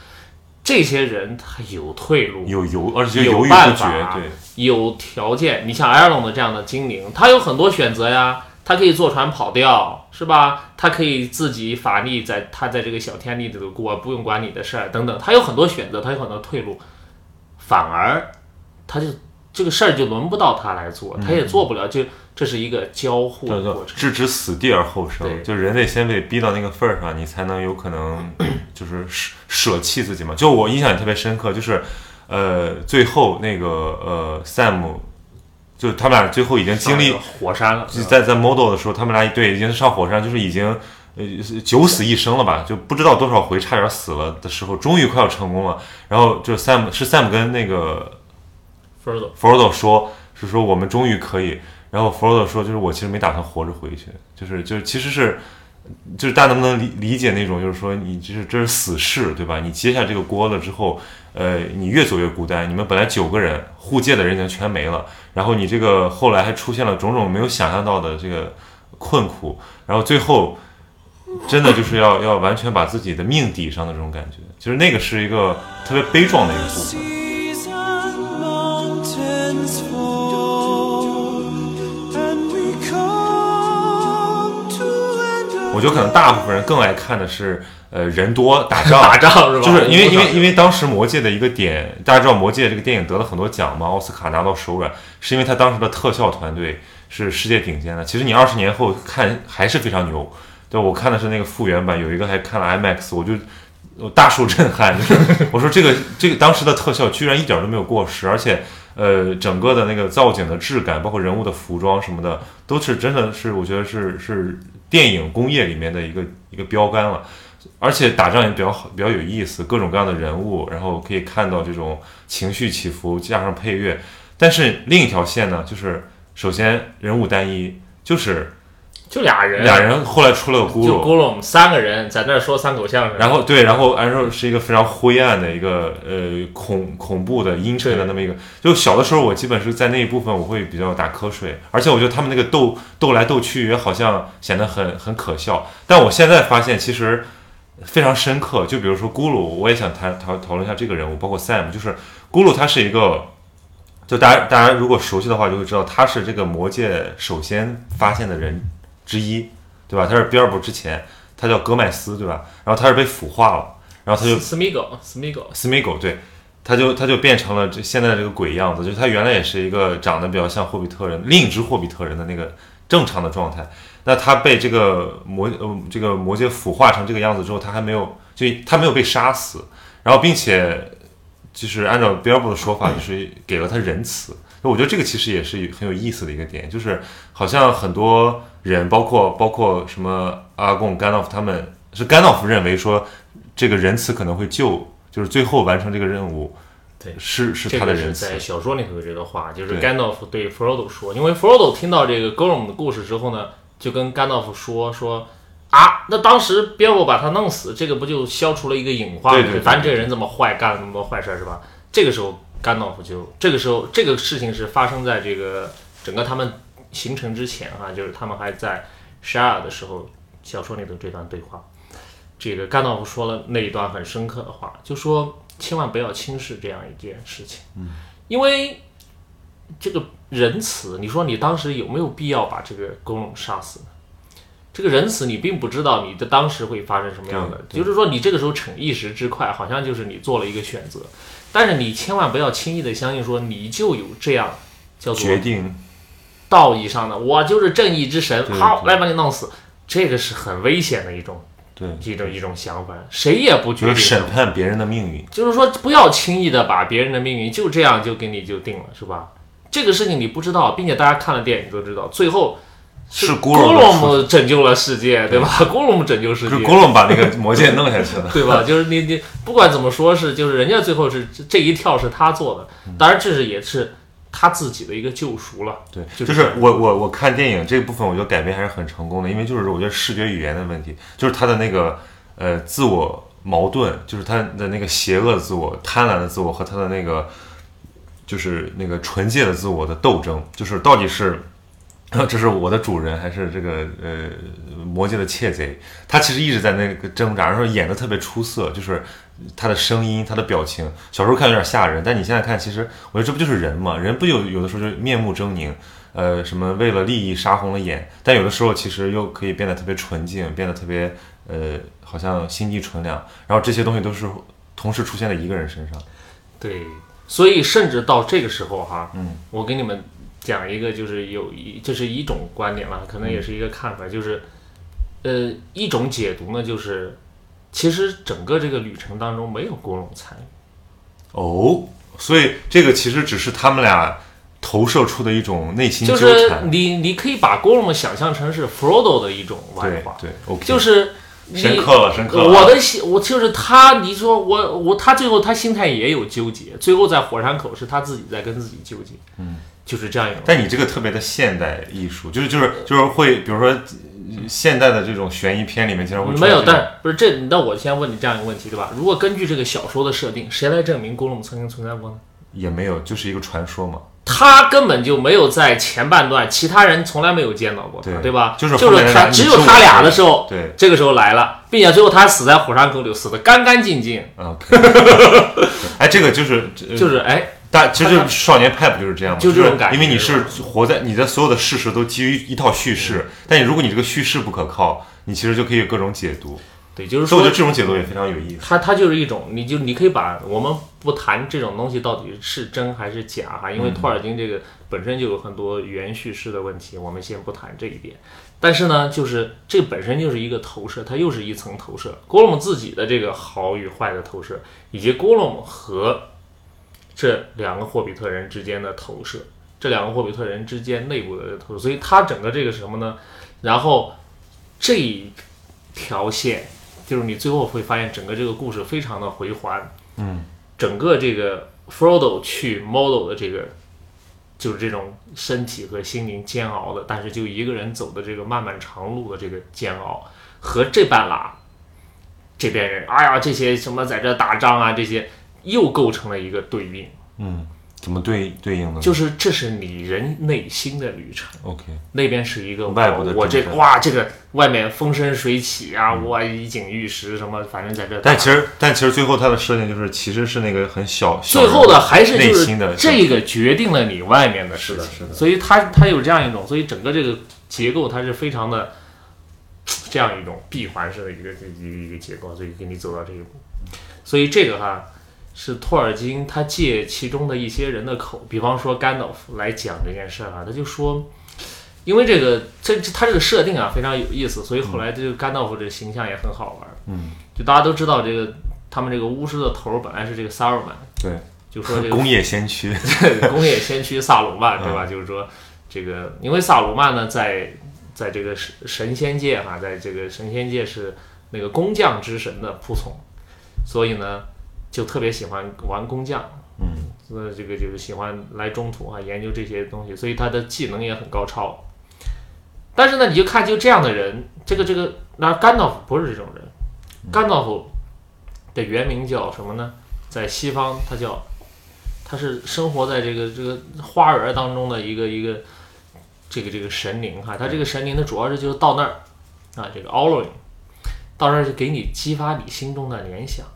[SPEAKER 1] 这些人他有退路，
[SPEAKER 3] 有有，而且
[SPEAKER 1] 有办法，
[SPEAKER 3] 对，
[SPEAKER 1] 有条件。你像艾尔隆的这样的精灵，他有很多选择呀，他可以坐船跑掉，是吧？他可以自己法力在他在这个小天地里头过，不用管你的事儿等等，他有很多选择，他有很多退路，反而他就这个事儿就轮不到他来做，他也做不了，就这是一个交互的过程。
[SPEAKER 3] 置之死地而后生，就人得先被逼到那个份儿上，你才能有可能 就是舍舍弃自己嘛。就我印象也特别深刻，就是呃最后那个呃 Sam，就他们俩最后已经经历
[SPEAKER 1] 火山了，
[SPEAKER 3] 就在在 model 的时候，他们俩对已经上火山，就是已经呃九死一生了吧，就不知道多少回差点死了的时候，终于快要成功了。然后就是 Sam 是 Sam 跟那个
[SPEAKER 1] Frodo
[SPEAKER 3] 说，是说我们终于可以。然后 Frodo 说，就是我其实没打算活着回去，就是就是其实是。就是大家能不能理理解那种，就是说你这是这是死事，对吧？你接下这个锅了之后，呃，你越走越孤单。你们本来九个人互借的人已经全没了，然后你这个后来还出现了种种没有想象到的这个困苦，然后最后真的就是要要完全把自己的命抵上的这种感觉，就是那个是一个特别悲壮的一个部分。我觉得可能大部分人更爱看的是，呃，人多打仗，
[SPEAKER 1] 打仗是吧？
[SPEAKER 3] 就是因为因为因
[SPEAKER 1] 为
[SPEAKER 3] 为当时《魔戒》的一个点，大家知道《魔戒》这个电影得了很多奖嘛，奥斯卡拿到手软，是因为他当时的特效团队是世界顶尖的。其实你二十年后看还是非常牛。对，我看的是那个复原版，有一个还看了 IMAX，我就我大受震撼，就是 我说这个这个当时的特效居然一点都没有过时，而且呃整个的那个造景的质感，包括人物的服装什么的，都是真的是我觉得是是电影工业里面的一个一个标杆了。而且打仗也比较好，比较有意思，各种各样的人物，然后可以看到这种情绪起伏，加上配乐。但是另一条线呢，就是首先人物单一，就是
[SPEAKER 1] 就俩人，
[SPEAKER 3] 俩人后来出了个咕噜，
[SPEAKER 1] 就咕噜三个人在那儿说三口相声，
[SPEAKER 3] 然后对，然后按说是一个非常灰暗的一个呃恐恐怖的阴沉的那么一个，就小的时候我基本是在那一部分我会比较打瞌睡，而且我觉得他们那个斗斗来斗去也好像显得很很可笑，但我现在发现其实非常深刻，就比如说咕噜，我也想谈讨讨论一下这个人物，包括 Sam，就是咕噜他是一个。就大家大家如果熟悉的话，就会知道他是这个魔界首先发现的人之一，对吧？他是比尔博之前，他叫戈麦斯，对吧？然后他是被腐化了，然后他就
[SPEAKER 1] 斯米狗，斯米狗，
[SPEAKER 3] 斯米狗，对，他就他就变成了这现在的这个鬼样子，就是他原来也是一个长得比较像霍比特人，另一只霍比特人的那个正常的状态。那他被这个魔呃这个魔界腐化成这个样子之后，他还没有就他没有被杀死，然后并且就是按照比尔博的说法，就是给了他仁慈。我觉得这个其实也是很有意思的一个点，就是好像很多人，包括包括什么阿贡、甘道夫，他们是甘道夫认为说这个仁慈可能会救，就是最后完成这个任务，
[SPEAKER 1] 对
[SPEAKER 3] 是是他的仁慈
[SPEAKER 1] 在。小说里头有这个话，就是甘道夫对 Frodo 说，因为 Frodo 听到这个 Gollum 的故事之后呢，就跟甘道夫说说啊，那当时比尔博把他弄死，这个不就消除了一个隐患吗？
[SPEAKER 3] 对对对
[SPEAKER 1] 反正这个人这么坏，干了那么多坏事儿是吧？这个时候甘道夫就这个时候这个事情是发生在这个整个他们形成之前啊，就是他们还在沙尔的时候，小说里的这段对话，这个甘道夫说了那一段很深刻的话，就说千万不要轻视这样一件事情，嗯，因为这个仁慈，你说你当时有没有必要把这个公龙杀死？呢？这个仁慈，你并不知道你的当时会发生什么样的，就是说你这个时候逞一时之快，好像就是你做了一个选择，但是你千万不要轻易的相信说你就有这样叫做
[SPEAKER 3] 决定。
[SPEAKER 1] 道义上的，我就是正义之神，好来把你弄死，这个是很危险的一种
[SPEAKER 3] 对，
[SPEAKER 1] 一种一种想法，谁也不决定。
[SPEAKER 3] 审判别人的命运。
[SPEAKER 1] 就是说不要轻易的把别人的命运就这样就给你就定了，是吧？这个事情你不知道，并且大家看了电影都知道，最后
[SPEAKER 3] 是
[SPEAKER 1] 咕
[SPEAKER 3] 咕噜
[SPEAKER 1] 姆拯救了世界，对吧？咕噜姆拯救世界，
[SPEAKER 3] 是咕噜把那个魔戒弄下去了。
[SPEAKER 1] 对吧？就是你你不管怎么说是，就是人家最后是这这一跳是他做的，当然这是也是他自己的一个救赎了。
[SPEAKER 3] 对，
[SPEAKER 1] 就
[SPEAKER 3] 就是是我我我看电影这部分，我觉得改编还是很成功的，因为就是我觉得视觉语言的问题，就是他的那个呃自我矛盾，就是他的那个邪恶的自我、贪婪的自我和他的那个就是那个纯洁的自我的斗争，就是到底是。这是我的主人，还是这个呃魔界的窃贼？他其实一直在那个挣扎，然后演的特别出色，就是他的声音、他的表情。小时候看有点吓人，但你现在看，其实我觉得这不就是人嘛？人不有有的时候就面目狰狞，呃，什么为了利益杀红了眼，但有的时候其实又可以变得特别纯净，变得特别呃，好像心地纯良。然后这些东西都是同时出现在一个人身上。
[SPEAKER 1] 对，所以甚至到这个时候哈，
[SPEAKER 3] 嗯，
[SPEAKER 1] 我给你们讲一个，就是有一这是一种观点了，可能也是一个看法，就是呃一种解读呢，就是其实整个这个旅程当中没有郭龙参与。
[SPEAKER 3] 哦，所以这个其实只是他们俩投射出的一种内心纠
[SPEAKER 1] 就是。你你可以把 Gollum 想象成是 Frodo 的一种外
[SPEAKER 3] 对
[SPEAKER 1] 化，
[SPEAKER 3] 对，OK，
[SPEAKER 1] 就是你
[SPEAKER 3] 深刻了，深刻了。
[SPEAKER 1] 我的心，我就是他，你说我我他最后他心态也有纠结，最后在火山口是他自己在跟自己纠结，
[SPEAKER 3] 嗯，
[SPEAKER 1] 就是这样一种。
[SPEAKER 3] 但你这个特别的现代艺术，就是就是就是会，比如说呃现代的这种悬疑片里面经常会出
[SPEAKER 1] 没有，但不是这，那我先问你这样一个问题，对吧？如果根据这个小说的设定，谁来证明 Gollum 曾经存在过呢？
[SPEAKER 3] 也没有，就是一个传说嘛。
[SPEAKER 1] 他根本就没有在前半段，其他人从来没有见到过他，
[SPEAKER 3] 对
[SPEAKER 1] 对吧？
[SPEAKER 3] 就是
[SPEAKER 1] 就是他只有他俩的时候，
[SPEAKER 3] 对，
[SPEAKER 1] 这个时候来了，并且最后他死在火山口里，死的干干净净，
[SPEAKER 3] 啊，哎，这个就是呃
[SPEAKER 1] 就是哎，
[SPEAKER 3] 但其实就是少年派不就是这样吗？
[SPEAKER 1] 就这种感觉
[SPEAKER 3] 因为你是活在你的所有的事实都基于一套叙事，但如果你这个叙事不可靠，你其实就可以有各种解读。
[SPEAKER 1] 对，就是说
[SPEAKER 3] 我觉得这种解读也非常有意思。
[SPEAKER 1] 它它就是一种，你就你可以把我们不谈这种东西到底是真还是假哈，因为托尔金这个本身就有很多原叙事的问题，我们先不谈这一点。但是呢，就是这本身就是一个投射，它又是一层投射，郭勒姆自己的这个好与坏的投射，以及郭勒姆和这两个霍比特人之间的投射，这两个霍比特人之间内部的投射，所以它整个这个是什么呢？然后这一条线。就是你最后会发现整个这个故事非常的回环，
[SPEAKER 3] 嗯，
[SPEAKER 1] 整个这个 Frodo 去 Model 的这个，就是这种身体和心灵煎熬的，但是就一个人走的这个漫漫长路的这个煎熬，和这半拉这边人，哎呀，这些什么在这打仗啊，这些又构成了一个对应，
[SPEAKER 3] 嗯，怎么对对应的呢？
[SPEAKER 1] 就是这是你人内心的旅程。
[SPEAKER 3] OK，
[SPEAKER 1] 那边是一个
[SPEAKER 3] 外部的
[SPEAKER 1] 我这哇，这个外面风生水起啊，哇，一景玉食什么，反正在这。
[SPEAKER 3] 但其实但其实最后它的设定就是其实是那个很小，小
[SPEAKER 1] 最后的还是就是
[SPEAKER 3] 内心的
[SPEAKER 1] 这个决定了你外面的事情，
[SPEAKER 3] 是的是的。
[SPEAKER 1] 所以它它有这样一种，所以整个这个结构它是非常的这样一种闭环式的一个一个一个结构，所以给你走到这一步，所以这个哈是托尔金他借其中的一些人的口，比方说甘道夫来讲这件事儿啊，他就说。因为这个，这这他这个设定啊非常有意思，所以后来这个甘道夫这个形象也很好玩。
[SPEAKER 3] 嗯，
[SPEAKER 1] 就大家都知道这个，他们这个巫师的头儿本来是这个萨尔曼，
[SPEAKER 3] 对
[SPEAKER 1] 就说这个
[SPEAKER 3] 工业先驱，
[SPEAKER 1] 工业先驱萨鲁曼，对吧？
[SPEAKER 3] 嗯
[SPEAKER 1] 就是说，这个因为萨鲁曼呢，在在这个神神仙界哈、在这个神仙界是那个工匠之神的仆从，所以呢，就特别喜欢玩工匠，
[SPEAKER 3] 嗯，
[SPEAKER 1] 那，这个就是喜欢来中土啊，研究这些东西，所以他的技能也很高超。但是呢，你就看就这样的人，这个这个，那甘道夫不是这种人，甘道夫的原名叫什么呢？在西方，他叫他是生活在这个这个花园当中的一个一个这个这个神灵哈，他这个神灵呢，主要是就是到那儿啊，这个 a l l 到那儿就给你激发你心中的联想，
[SPEAKER 3] 对，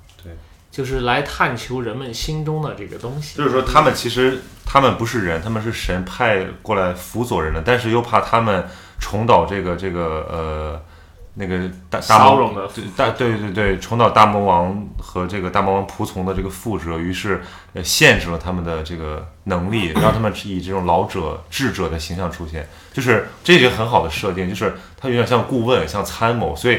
[SPEAKER 1] 就是来探求人们心中的这个东西，
[SPEAKER 3] 就是说他们其实他们不是人，他们是神派过来辅佐人的，但是又怕他们重蹈这个这个呃那个大大魔
[SPEAKER 1] 王的
[SPEAKER 3] 对大对对对重蹈大魔王和这个大魔王仆从的这个覆辙，于是呃限制了他们的这个能力，让他们以这种老者智者的形象出现，就是这是一个很好的设定，就是他有点像顾问，像参谋，所以。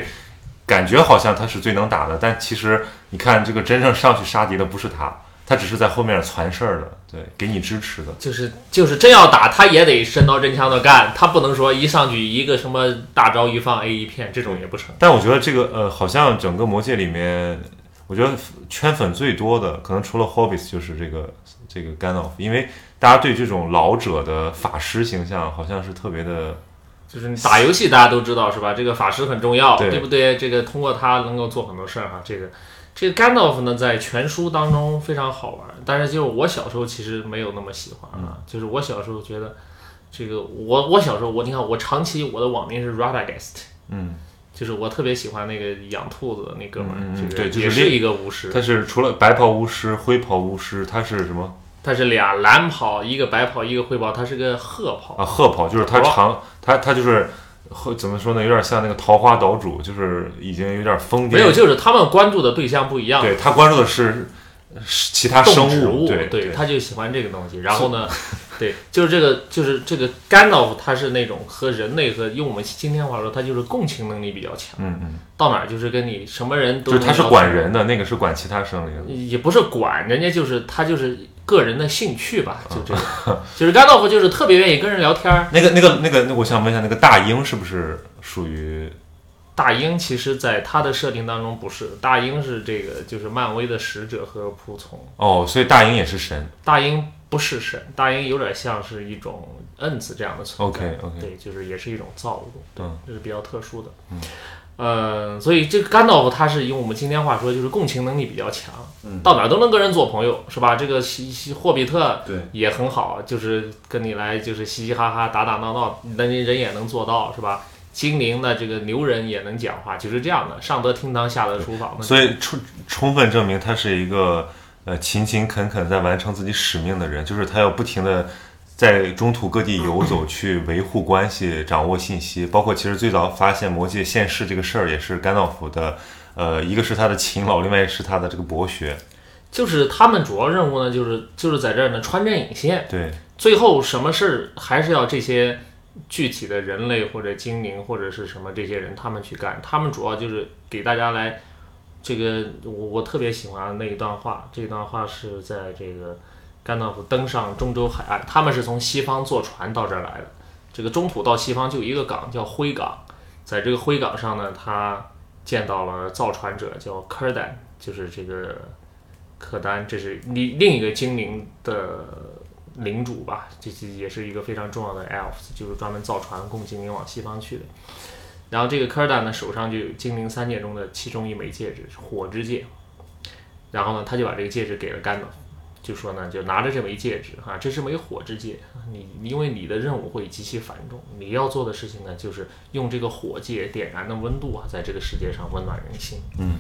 [SPEAKER 3] 感觉好像他是最能打的，但其实你看这个真正上去杀敌的不是他，他只是在后面传事儿的，对，给你支持的。
[SPEAKER 1] 就是就是真要打，他也得真刀真枪的干，他不能说一上去一个什么大招一放 A 一片，这种也不成。
[SPEAKER 3] 但我觉得这个呃，好像整个魔界里面，我觉得圈粉最多的，可能除了 Hobbits 就是这个这个 Gandalf，因为大家对这种老者的法师形象好像是特别的，
[SPEAKER 1] 就是你打游戏大家都知道是吧？这个法师很重要，
[SPEAKER 3] 对
[SPEAKER 1] 对不对？这个通过他能够做很多事儿哈。这个这个 Gandalf 呢，在全书当中非常好玩，但是就是我小时候其实没有那么喜欢啊。就是我小时候觉得，这个我我小时候我你看我长期我的网名是 Radagast，
[SPEAKER 3] 嗯，
[SPEAKER 1] 就是我特别喜欢那个养兔子的那哥们儿，
[SPEAKER 3] 嗯嗯
[SPEAKER 1] 这
[SPEAKER 3] 对就是
[SPEAKER 1] 一个巫师，
[SPEAKER 3] 他是除了白袍巫师、灰袍巫师，他是什么
[SPEAKER 1] 他是俩蓝袍，一个白袍，一个灰袍，他是个褐袍
[SPEAKER 3] 啊？褐袍，就是他长，他他就是。会怎么说呢？有点像那个桃花岛主，就是已经有点疯癫。
[SPEAKER 1] 没有，就是他们关注的对象不一样。
[SPEAKER 3] 对他关注的是是其他
[SPEAKER 1] 动
[SPEAKER 3] 生物，对
[SPEAKER 1] 他就喜欢这个东西。然后呢，对，就是这个，就是这个甘道夫，他是那种和人类和用我们今天话说，他就是共情能力比较强。
[SPEAKER 3] 嗯嗯，
[SPEAKER 1] 到哪儿就是跟你什么人都
[SPEAKER 3] 就是他是管人的，那个是管其他生灵的。
[SPEAKER 1] 也不是管，人家就是他就是个人的兴趣吧，就这
[SPEAKER 3] 啊
[SPEAKER 1] 个，就是甘道夫就是特别愿意跟人聊天儿。
[SPEAKER 3] 那个、那个、那个，那我想问一下，那个大英是不是属于？
[SPEAKER 1] 大英其实在他的设定当中不是，大英是这个就是漫威的使者和仆从，
[SPEAKER 3] 哦，所以大英也是神。
[SPEAKER 1] 大英不是神，大英有点像是一种恩赐这样的存在。
[SPEAKER 3] OK，OK
[SPEAKER 1] 对，就是也是一种造物，对
[SPEAKER 3] 嗯，
[SPEAKER 1] 这是比较特殊的。嗯，呃，所以这个甘道夫他是用我们今天话说，就是共情能力比较强，
[SPEAKER 3] 嗯
[SPEAKER 1] 到哪儿都能跟人做朋友，是吧？这个西西霍比特
[SPEAKER 3] 对
[SPEAKER 1] 也很好，就是跟你来就是嘻嘻哈哈、打打闹闹，那人也能做到，是吧？精灵的这个牛人也能讲话，就是这样的，上得厅堂，下得厨房。
[SPEAKER 3] 所以充充分证明他是一个呃勤勤恳恳在完成自己使命的人，就是他要不停的在中途各地游 走，去维护关系、掌握信息，包括其实最早发现魔界现世这个事儿，也是甘道夫的。呃，一个是他的勤劳，另外是他的这个博学。
[SPEAKER 1] 就是他们主要任务呢，就是就是在这儿呢穿针引线，
[SPEAKER 3] 对，
[SPEAKER 1] 最后什么事儿还是要这些具体的人类或者精灵或者是什么这些人他们去干，他们主要就是给大家来这个我我特别喜欢那一段话，这段话是在这个甘道夫登上中州海岸，他们是从西方坐船到这儿来的，这个中土到西方就一个港叫灰港，在这个灰港上呢，他见到了造船者叫科丹，就是这个柯丹，这是另另一个精灵的领主吧，这这也是一个非常重要的 elves，就是专门造船供精灵往西方去的。然后这个科丹呢手上就有精灵三戒中的其中一枚戒指，火之戒。然后呢，他就把这个戒指给了甘道夫，就说呢，就拿着这枚戒指哈、这是枚火之戒，你因为你的任务会极其繁重，你要做的事情呢，就是用这个火戒点燃的温度啊，在这个世界上温暖人心。
[SPEAKER 3] 嗯。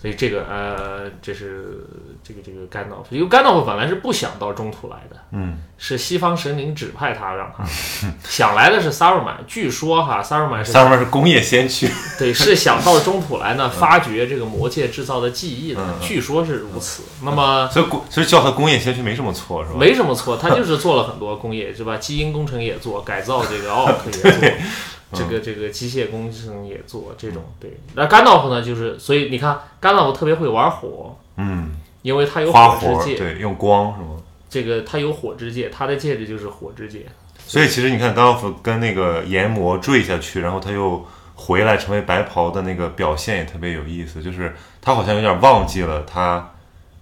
[SPEAKER 1] 所以这个呃，这是这个这个甘道夫，因为甘道夫本来是不想到中土来的，
[SPEAKER 3] 嗯，
[SPEAKER 1] 是西方神灵指派他让他想来的是萨尔曼，据说哈，萨尔曼是
[SPEAKER 3] 上面是工业先驱。
[SPEAKER 1] 对是想到中土来呢，发掘这个魔界制造的技艺的，
[SPEAKER 3] 嗯
[SPEAKER 1] 据说是如此。那么
[SPEAKER 3] 所以工，所以叫他工业先驱没什么错，是吧？
[SPEAKER 1] 没什么错，他就是做了很多工业，是吧？基因工程也做，改造这个 奥克也做，这个这个机械工程也做，这种对。那甘道夫呢，就是所以你看，甘道夫特别会玩火，
[SPEAKER 3] 嗯，
[SPEAKER 1] 因为他有
[SPEAKER 3] 花
[SPEAKER 1] 火之戒，
[SPEAKER 3] 对，用光是吗？
[SPEAKER 1] 这个他有火之戒，他的戒指就是火之戒。
[SPEAKER 3] 所以其实你看，甘道夫跟那个炎魔坠下去，然后他又回来成为白袍的那个表现也特别有意思，就是他好像有点忘记了他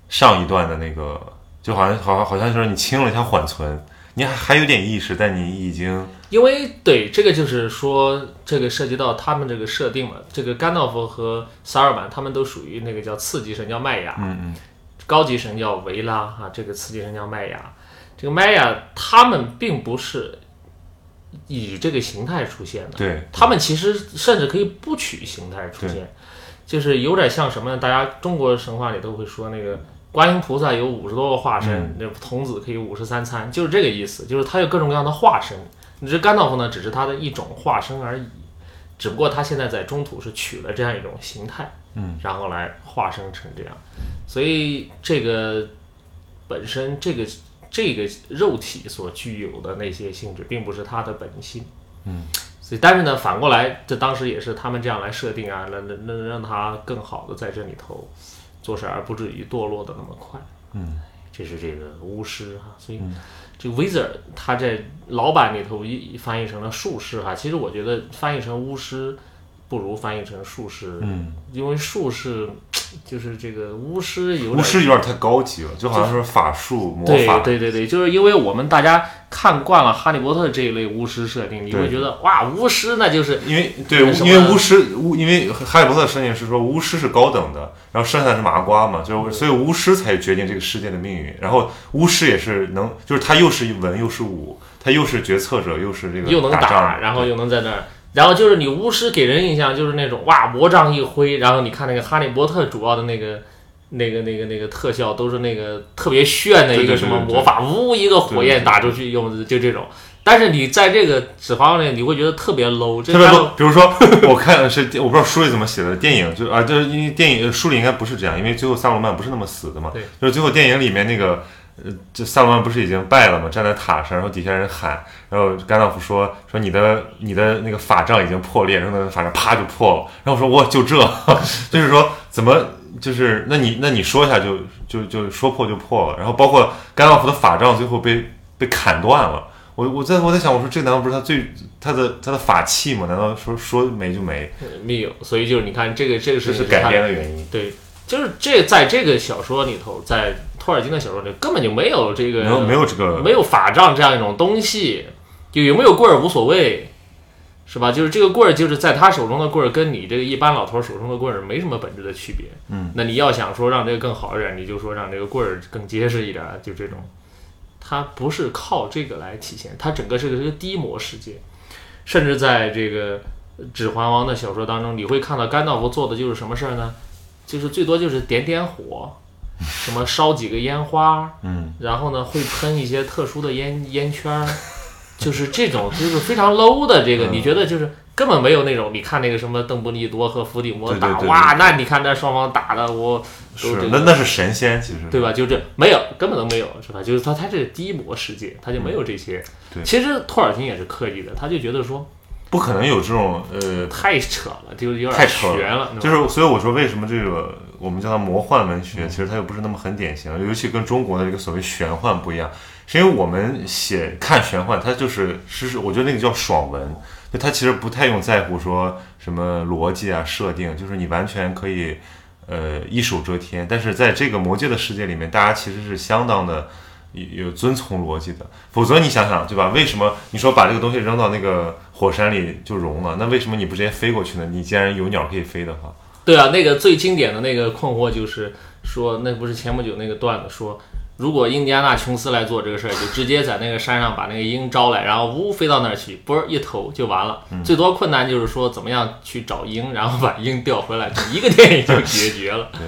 [SPEAKER 3] 上一段的那个，就好像好像好像就是你清了一下缓存，你还还有点意识，但你已经
[SPEAKER 1] 因为对这个就是说，这个涉及到他们这个设定了。这个甘道夫和萨尔曼他们都属于那个叫次级神叫麦雅，
[SPEAKER 3] 嗯嗯
[SPEAKER 1] 高级神叫维拉哈，这个次级神叫麦雅。这个麦雅他们并不是以这个形态出现的，
[SPEAKER 3] 对，
[SPEAKER 1] 他们其实甚至可以不取形态出现，就是有点像什么呢？大家中国神话里都会说那个观音菩萨有五十多个化身，那、童子可以五十三参，就是这个意思，就是他有各种各样的化身。你这甘道夫呢，只是他的一种化身而已，只不过他现在在中土是取了这样一种形态，
[SPEAKER 3] 嗯，
[SPEAKER 1] 然后来化身成这样，所以这个本身这个这个肉体所具有的那些性质，并不是他的本性。嗯所以，但是呢，反过来，这当时也是他们这样来设定啊，能能能让他更好的在这里头做事，而不至于堕落的那么快。
[SPEAKER 3] 嗯，
[SPEAKER 1] 这是这个巫师哈，所以这个 wizard 他在老版里头一翻译成了术士哈，其实我觉得翻译成巫师不如翻译成术士，
[SPEAKER 3] 嗯，
[SPEAKER 1] 因为术士就是这个巫师有点
[SPEAKER 3] 巫师有点太高级了，就好像是法术魔法。
[SPEAKER 1] 对对对，就是因为我们大家看惯了《哈利波特》这一类巫师设定，你会觉得哇，巫师那就是
[SPEAKER 3] 因为对，因为巫师巫，因为哈利波特设定是说巫师是高等的，然后剩下的是麻瓜嘛，就是所以巫师才决定这个世界的命运。然后巫师也是能，就是他又是文又是武，他又是决策者，又是这个
[SPEAKER 1] 又能打，然后又能在那儿。然后就是你巫师给人印象就是那种哇魔杖一挥，然后你看那个哈利波特主要的那个那个那个那个特效都是那个特别炫的一个什么魔法，呜一个火焰打出去用就这种。但是你在这个指环王里，你会觉得特别 low，
[SPEAKER 3] 特别 low。比如说，我看的是我不知道书里怎么写的，电影就啊，就是因为电影书里应该不是这样，因为最后萨鲁曼不是那么死的嘛。
[SPEAKER 1] 对，
[SPEAKER 3] 就是最后电影里面那个。呃，这萨罗曼不是已经败了吗？站在塔上，然后底下人喊，然后甘道夫说说你的你的那个法杖已经破裂，然后那个法杖啪就破了。然后我说哇就这，就是说怎么就是那你那你说一下就就就说破就破了。然后包括甘道夫的法杖最后被被砍断了。我我在我在想，我说这难道不是他最他的他的法器吗？难道说说没就没？
[SPEAKER 1] 没有，所以就是你看这个这个
[SPEAKER 3] 是是改编的原因。
[SPEAKER 1] 对，就是这在这个小说里头，在托尔金的小说里根本就没有这个
[SPEAKER 3] 没有没有这个
[SPEAKER 1] 没有法杖这样一种东西，就有没有棍儿无所谓，是吧？就是这个棍儿，就是在他手中的棍儿，跟你这个一般老头儿手中的棍儿没什么本质的区别。
[SPEAKER 3] 嗯，
[SPEAKER 1] 那你要想说让这个更好一点，你就说让这个棍儿更结实一点，就这种。它不是靠这个来体现，它整个是个是个低模世界，甚至在这个《指环王》的小说当中，你会看到甘道夫做的就是什么事儿呢？就是最多就是点点火，什么烧几个烟花，
[SPEAKER 3] 嗯，
[SPEAKER 1] 然后呢会喷一些特殊的烟烟圈儿，就是这种就是非常 low 的这个，
[SPEAKER 3] 嗯
[SPEAKER 1] 你觉得就是根本没有那种，你看那个什么邓布利多和伏地魔打，哇，那你看那双方打的我
[SPEAKER 3] 是那那是神仙，其实
[SPEAKER 1] 对吧？就这没有，根本都没有，是吧？就是他他这低模世界，他就没有这些。
[SPEAKER 3] 嗯对
[SPEAKER 1] 其实托尔金也是刻意的，他就觉得说
[SPEAKER 3] 不可能有这种呃，
[SPEAKER 1] 太扯了，就有点
[SPEAKER 3] 太扯了
[SPEAKER 1] 了，
[SPEAKER 3] 就是所以我说为什么这个我们叫它魔幻文
[SPEAKER 1] 嗯
[SPEAKER 3] 学，其实它又不是那么很典型，尤其跟中国的这个所谓玄幻不一样，是因为我们写看玄幻，它就是是是，我觉得那个叫爽文，就它其实不太用在乎说什么逻辑啊设定，就是你完全可以呃一手遮天，但是在这个魔界的世界里面，大家其实是相当的。有有遵从逻辑的，否则你想想，对吧？为什么你说把这个东西扔到那个火山里就融了？那为什么你不直接飞过去呢？你既然有鸟可以飞的话，
[SPEAKER 1] 对啊，那个最经典的那个困惑就是说，那不是前不久那个段子说，如果印第安纳琼斯来做这个事儿，就直接在那个山上把那个鹰招来，然后呜飞到那儿去，啵儿一投就完了。最多困难就是说怎么样去找鹰，然后把鹰调回来，就一个电影就解决了。
[SPEAKER 3] 对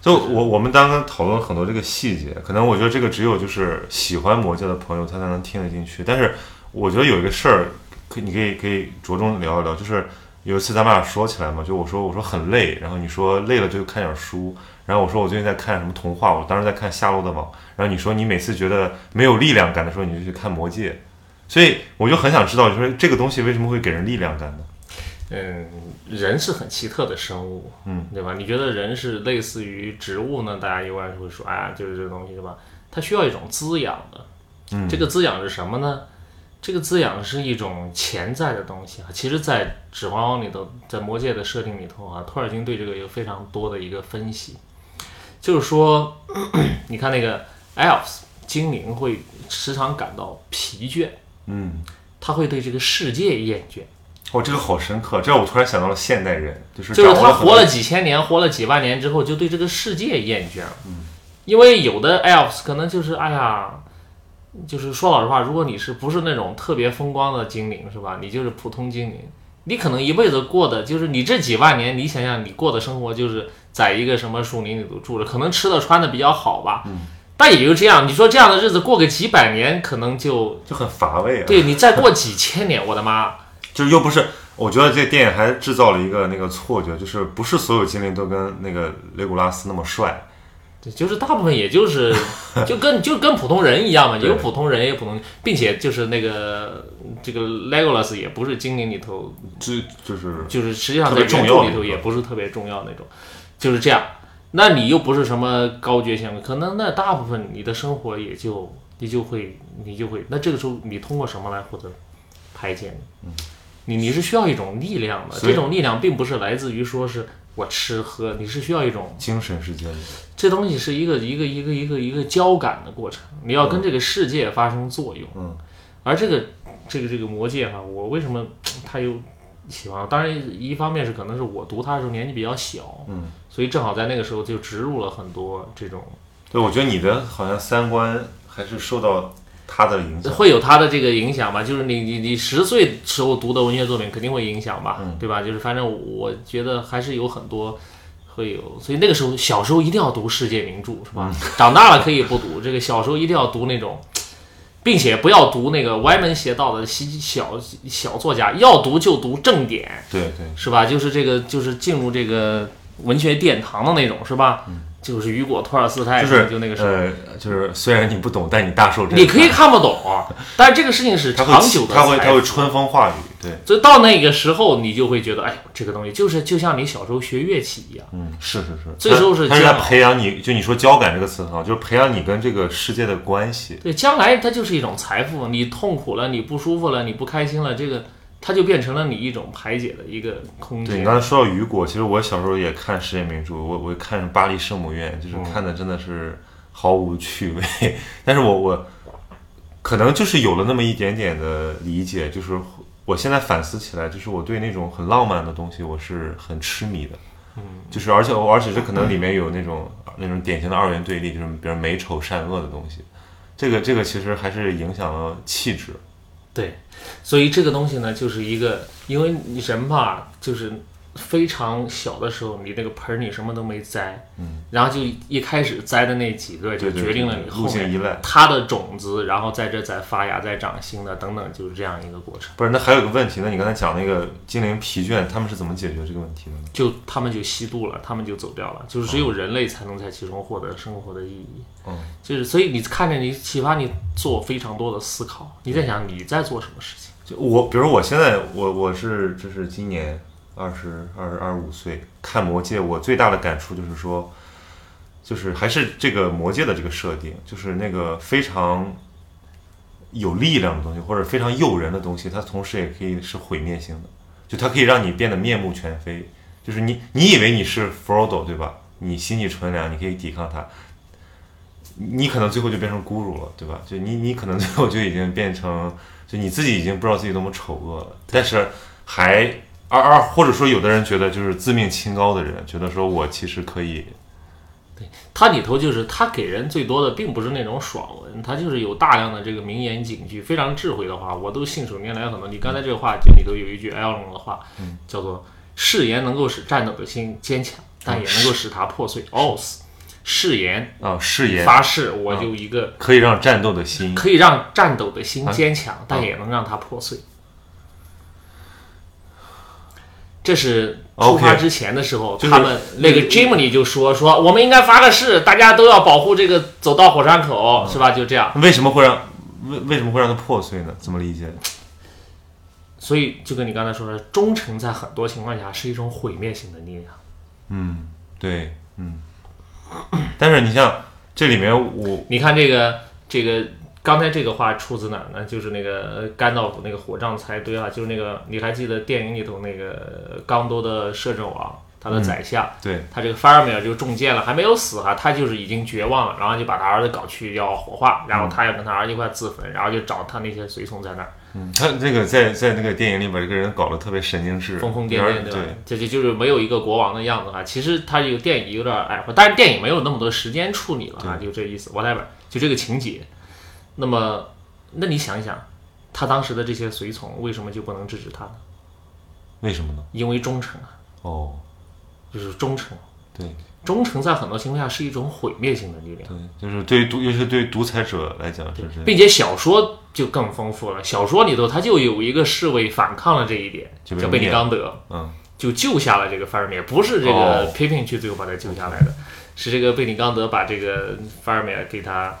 [SPEAKER 3] 就我我们刚刚讨论了很多这个细节，可能我觉得这个只有就是喜欢魔戒的朋友他才能听得进去。但是我觉得有一个事儿，可你可以可以着重聊一聊，就是有一次咱们俩说起来嘛，就我说我说很累，然后你说累了就看点书，然后我说我最近在看什么童话，我当时在看《夏洛的网》，然后你说你每次觉得没有力量感的时候，你就去看《魔戒》，所以我就很想知道，就是这个东西为什么会给人力量感呢？
[SPEAKER 1] 嗯，人是很奇特的生物，
[SPEAKER 3] 嗯，
[SPEAKER 1] 对吧？你觉得人是类似于植物呢？大家一般会说，哎呀，就是这个东西，对吧？它需要一种滋养的，
[SPEAKER 3] 嗯
[SPEAKER 1] 这个滋养是什么呢？这个滋养是一种潜在的东西啊。其实，在《指环王》里头，在魔戒的设定里头啊，托尔金对这个有非常多的一个分析，就是说，你看那个 elves 精灵会时常感到疲倦，
[SPEAKER 3] 嗯，
[SPEAKER 1] 他会对这个世界厌倦。
[SPEAKER 3] 哦，这个好深刻，这让我突然想到了现代人，就是
[SPEAKER 1] 就是他活了几千年，活了几万年之后，就对这个世界厌倦了。因为有的 elves 可能就是哎呀，就是说老实话，如果你是不是那种特别风光的精灵，是吧？你就是普通精灵，你可能一辈子过的就是你这几万年，你想想你过的生活就是在一个什么树林里头住着，可能吃的穿的比较好吧。但也就这样，你说这样的日子过个几百年，可能就
[SPEAKER 3] 就很乏味啊。
[SPEAKER 1] 对你再过几千年，我的妈！
[SPEAKER 3] 就是又不是，我觉得这电影还制造了一个那个错觉，就是不是所有精灵都跟那个雷古拉斯那么帅。
[SPEAKER 1] 对，就是大部分也就是 就跟就跟普通人一样嘛，
[SPEAKER 3] 对
[SPEAKER 1] 有普通人也有普通，并且就是那个这个 Legolas 也不是精灵里头，
[SPEAKER 3] 这就是
[SPEAKER 1] 就是实际上在原
[SPEAKER 3] 重要的一个
[SPEAKER 1] 著里头也不是特别重要那种，就是这样。那你又不是什么高觉显贵，可能那大部分你的生活也就你就会你就会，那这个时候你通过什么来获得排解呢？你你是需要一种力量的，这种力量并不是来自于说是我吃喝，你是需要一种
[SPEAKER 3] 精神世界里，
[SPEAKER 1] 这东西是一个一个一个一个一个交感的过程，你要跟这个世界发生作用。
[SPEAKER 3] 嗯，
[SPEAKER 1] 而这个这个这个魔戒哈，我为什么他又喜欢？当然，一方面是可能是我读它的时候年纪比较小，
[SPEAKER 3] 嗯，
[SPEAKER 1] 所以正好在那个时候就植入了很多这种，
[SPEAKER 3] 对，我觉得你的好像三观还是受到他的影响。
[SPEAKER 1] 会有他的这个影响吧。就是你你你十岁时候读的文学作品肯定会影响吧，
[SPEAKER 3] 嗯
[SPEAKER 1] 对吧？就是反正我觉得还是有很多。会有，所以那个时候小时候一定要读世界名著，是吧？长大了可以不读，这个小时候一定要读那种，并且不要读那个歪门邪道的西小小作家，要读就读正典，
[SPEAKER 3] 对对，
[SPEAKER 1] 是吧？就是这个，就是进入这个文学殿堂的那种，是吧？就是雨果、托尔斯泰，
[SPEAKER 3] 嗯就是
[SPEAKER 1] 就那个时候，
[SPEAKER 3] 呃，就是虽然你不懂，但你大受震撼。
[SPEAKER 1] 你可以看不懂，但是这个事情是长久的
[SPEAKER 3] 他会他会
[SPEAKER 1] 财富
[SPEAKER 3] 春风化雨，对，
[SPEAKER 1] 所以到那个时候，你就会觉得，哎，这个东西就是就像你小时候学乐器一样，
[SPEAKER 3] 嗯，是是是，
[SPEAKER 1] 这时候是
[SPEAKER 3] 他他是在培养你，就你说交感这个词很好，就是培养你跟这个世界的关系。
[SPEAKER 1] 对，将来它就是一种财富。你痛苦了，你不舒服了，你不开心了，这个它就变成了你一种排解的一个空间。
[SPEAKER 3] 对你刚才说到雨果，其实我小时候也看世界名著，我我看巴黎圣母院，就是看的真的是毫无趣味。但是我我可能就是有了那么一点点的理解，就是我现在反思起来，就是我对那种很浪漫的东西，我是很痴迷的。嗯，就是而且而且这可能里面有那种那种典型的二元对立，就是比如美丑善恶的东西。这个这个其实还是影响了气质。
[SPEAKER 1] 对，所以这个东西呢，就是一个，因为人吧，就是非常小的时候，你那个盆儿你什么都没栽，嗯，然后就一开始栽的那几个，就决定了
[SPEAKER 3] 对
[SPEAKER 1] 你后面。它的种子，然后在这再发芽、再长新的等等，就是这样一个过程。
[SPEAKER 3] 不是，那还有个问题，那你刚才讲那个精灵疲倦，他们是怎么解决这个问题的呢？
[SPEAKER 1] 就他们就吸毒了，他们就走掉了，就是只有人类才能在其中获得生活的意义。
[SPEAKER 3] 嗯，
[SPEAKER 1] 就是所以你看着你启发你做非常多的思考，你在想你在做什么事情。
[SPEAKER 3] 就我，比如我现在，我我是就是今年二十二二十五岁，看《魔戒》，我最大的感触就是说，就是还是这个《魔戒》的这个设定，就是那个非常有力量的东西，或者非常诱人的东西，它同时也可以是毁灭性的，就它可以让你变得面目全非。就是你你以为你是 Frodo 对吧？你心地纯良，你可以抵抗它，你可能最后就变成咕噜了，对吧？就你你可能最后就已经变成，就你自己已经不知道自己多么丑恶了，但是还而而或者说有的人觉得就是自命清高的人，觉得说我其实可以，对
[SPEAKER 1] 它里头就是它给人最多的，并不是那种爽文，它就是有大量的这个名言警句，非常智慧的话，我都信手拈来很多。你刚才这个话就里头有一句 L 龙的话，叫做“誓言能够使战斗的心坚强，但也能够使它破碎。oath，誓言
[SPEAKER 3] 啊誓言
[SPEAKER 1] 发誓，我就一个
[SPEAKER 3] 可以让战斗的心
[SPEAKER 1] 可以让战斗的心坚强，但也能让它破碎。这是出发之前的时候
[SPEAKER 3] 就是
[SPEAKER 1] 他们那个 Jimmy 就说说我们应该发个誓，大家都要保护这个走到火山口，是吧？就这样，
[SPEAKER 3] 为什么会让为为什么会让它破碎呢？怎么理解？
[SPEAKER 1] 所以就跟你刚才说的，忠诚在很多情况下是一种毁灭性的力量。
[SPEAKER 3] 嗯，对，嗯，但是你像这里面我
[SPEAKER 1] 你看这个这个刚才这个话出自哪儿呢？就是那个甘道夫那个火葬才堆啊，就是那个你还记得电影里头那个刚多的摄政王，他的宰相，
[SPEAKER 3] 对
[SPEAKER 1] 他这个法尔米尔就中箭了，还没有死哈，他就是已经绝望了，然后就把他儿子搞去要火化，然后他要跟他儿子一块自焚，然后就找他那些随从在那儿
[SPEAKER 3] 嗯，他这个在在那个电影里边，这个人搞得特别神经质，
[SPEAKER 1] 疯疯癫癫，
[SPEAKER 3] 对
[SPEAKER 1] 对吧？这就就是没有一个国王的样子哈。其实他这个电影有点矮化，但是电影没有那么多时间处理了啊，就这意思。whatever，就这个情节。那么，那你想一想，他当时的这些随从为什么就不能制止他呢？
[SPEAKER 3] 为什么呢？
[SPEAKER 1] 因为忠诚啊，
[SPEAKER 3] 哦，
[SPEAKER 1] 就是忠诚。
[SPEAKER 3] 对
[SPEAKER 1] 忠诚在很多情况下是一种毁灭性的力量，
[SPEAKER 3] 对，就是对于独，尤其是对于独裁者来讲是这样，
[SPEAKER 1] 并且小说就更丰富了。小说里头他就有一个侍卫反抗了这一点，
[SPEAKER 3] 就
[SPEAKER 1] 叫贝尼
[SPEAKER 3] 灭
[SPEAKER 1] 冈德。
[SPEAKER 3] 嗯，
[SPEAKER 1] 就救下了这个法尔米尔，不是这个
[SPEAKER 3] 哦
[SPEAKER 1] Pippin 去最后把他救下来的，是这个贝尼冈德把这个法尔米尔给他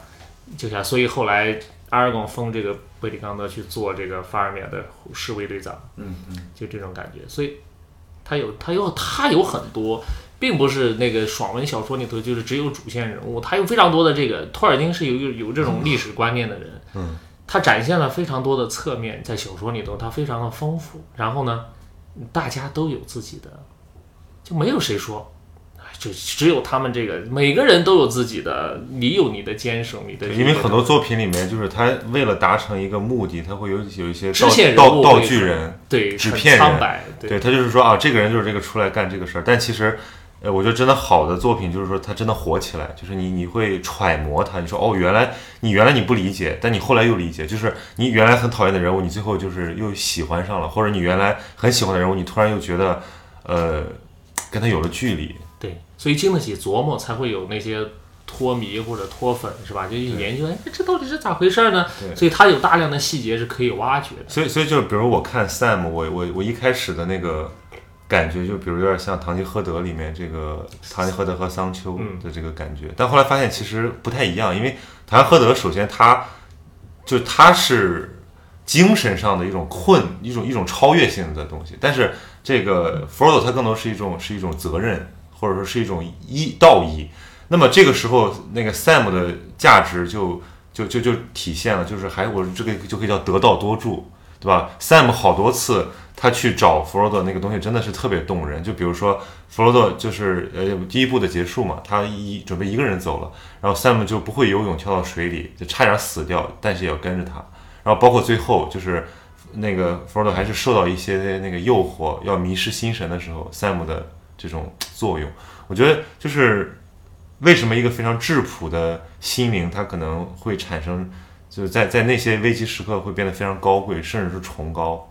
[SPEAKER 1] 救下，所以后来阿尔贡封这个贝里冈德去做这个法尔米亚的侍卫队长，
[SPEAKER 3] 嗯嗯，
[SPEAKER 1] 就这种感觉，所以他有他有他有很多并不是那个爽文小说里头就是只有主线人物，他有非常多的这个托尔金是有有有这种历史观念的人，
[SPEAKER 3] 嗯，
[SPEAKER 1] 他展现了非常多的侧面，在小说里头他非常的丰富，然后呢，大家都有自己的，就没有谁说。哎就只有他们这个，每个人都有自己的，你有你的坚守，你的
[SPEAKER 3] 因为很多作品里面，就是他为了达成一个目的，他会有有一些道道具人，
[SPEAKER 1] 对
[SPEAKER 3] 纸片人，
[SPEAKER 1] 对
[SPEAKER 3] 对他就是说啊，这个人就是这个出来干这个事儿，但其实。呃，我觉得真的好的作品就是说，他真的火起来，就是你你会揣摩他，你说哦，原来你原来你不理解，但你后来又理解，就是你原来很讨厌的人物，你最后就是又喜欢上了，或者你原来很喜欢的人物，你突然又觉得，呃，跟他有了距离。
[SPEAKER 1] 对，所以经得起琢磨，才会有那些脱迷或者脱粉，是吧？就一研究，哎，这到底是咋回事呢？所以它有大量的细节是可以挖掘的。
[SPEAKER 3] 所以，所以就是比如我看 Sam，我我我一开始的那个感觉，就比如有点像《堂吉诃德》里面这个堂吉诃德和桑丘的这个感觉，但后来发现其实不太一样，因为堂吉诃德首先他就他是精神上的一种困，一种一种超越性的东西，但是这个 Frodo 他更多是一种是一种责任，或者说是一种义道义。那么这个时候，那个 Sam 的价值就就就就体现了，就是还我这个就可以叫得道多助，对吧？Sam 好多次他去找弗罗多那个东西真的是特别动人，就比如说弗罗多就是呃第一部的结束嘛，他一准备一个人走了，然后 Sam 就不会游泳跳到水里，就差点死掉，但是也要跟着他。然后包括最后就是那个弗罗多还是受到一些那个诱惑，要迷失心神的时候，Sam 的这种作用，我觉得就是为什么一个非常质朴的心灵，它可能会产生，就是在在那些危机时刻会变得非常高贵，甚至是崇高。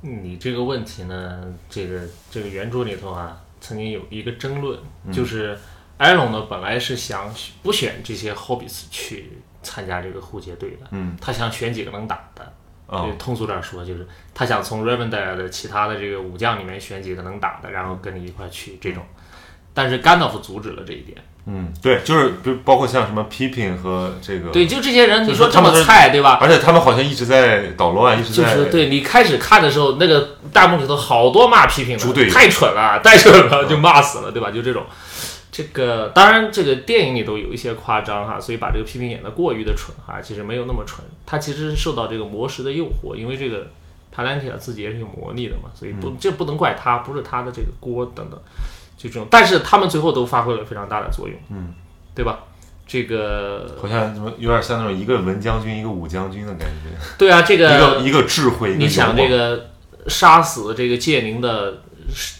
[SPEAKER 1] 你这个问题呢，这个这个原著里头啊，曾经有一个争论，就是艾隆呢本来是想不选这些 hobbits 去参加这个护戒队的，
[SPEAKER 3] 嗯，
[SPEAKER 1] 他想选几个能打的。
[SPEAKER 3] 啊
[SPEAKER 1] 对，通俗点说，就是他想从 Rivendell 的其他的这个武将里面选几个能打的，然后跟你一块去这种。但是甘道夫阻止了这一点。
[SPEAKER 3] 嗯，对，就是比如包括像什么批评和这个，
[SPEAKER 1] 对，就这些人，你说这
[SPEAKER 3] 他们
[SPEAKER 1] 菜，对吧？
[SPEAKER 3] 而且他们好像一直在捣乱，一直在
[SPEAKER 1] 就是对你开始看的时候，那个弹幕里头好多骂批评的，太蠢了，太蠢了，就骂死了，对吧？就这种。这个当然，这个电影里都有一些夸张哈，所以把这个批评演得过于的蠢哈，其实没有那么蠢。他其实是受到这个魔石的诱惑，因为这个帕兰提亚自己也是有魔力的嘛，所以不、这不能怪他，不是他的这个锅等等，就这种。但是他们最后都发挥了非常大的作用，
[SPEAKER 3] 嗯，
[SPEAKER 1] 对吧？这个
[SPEAKER 3] 好像怎么有点像那种一个文将军一个武将军的感觉，
[SPEAKER 1] 对啊，这个
[SPEAKER 3] 一个一个智慧，
[SPEAKER 1] 你想这个杀死这个界宁的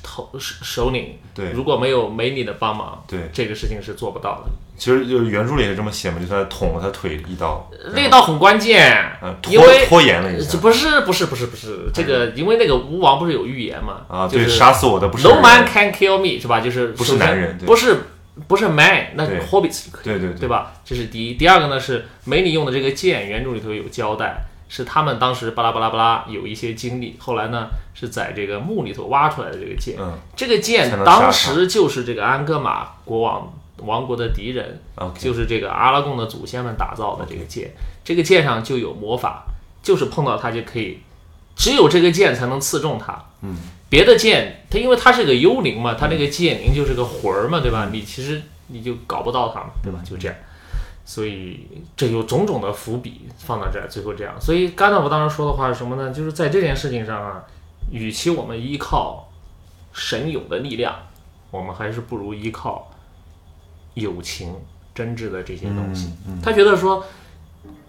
[SPEAKER 1] 头首领，
[SPEAKER 3] 对
[SPEAKER 1] 如果没有美女的帮忙，
[SPEAKER 3] 对，
[SPEAKER 1] 这个事情是做不到的。
[SPEAKER 3] 其实就是原著里是这么写嘛，就是他捅了他腿一刀，
[SPEAKER 1] 那刀很关键，
[SPEAKER 3] 嗯拖拖延了一下
[SPEAKER 1] 不是不是不是不是这个，因为那个吴王不是有预言嘛？
[SPEAKER 3] 啊，对，
[SPEAKER 1] 就是
[SPEAKER 3] 杀死我的不是
[SPEAKER 1] No man can kill me，是吧？就是
[SPEAKER 3] 不是男人
[SPEAKER 1] 不是不是 man，那 hobbits 可以，
[SPEAKER 3] 对对对
[SPEAKER 1] 吧？这是第一。第二个呢是美女用的这个剑，原著里头有交代，是他们当时巴拉巴拉巴拉有一些经历，后来呢是在这个墓里头挖出来的这个剑，
[SPEAKER 3] 嗯
[SPEAKER 1] 这个剑当时就是这个安哥玛国王王国的敌人，就是这个阿拉贡的祖先们打造的这个剑，这个剑上就有魔法，就是碰到它就可以，只有这个剑才能刺中它。
[SPEAKER 3] 嗯，
[SPEAKER 1] 别的剑，它因为它是个幽灵嘛，它那个剑灵就是个魂儿嘛，对吧？你其实你就搞不到它嘛，对吧？就这样。所以这有种种的伏笔放到这儿，最后这样。所以甘道夫当时说的话是什么呢？就是在这件事情上啊，与其我们依靠神勇的力量，我们还是不如依靠友情、真挚的这些东西。
[SPEAKER 3] 嗯嗯，
[SPEAKER 1] 他觉得说，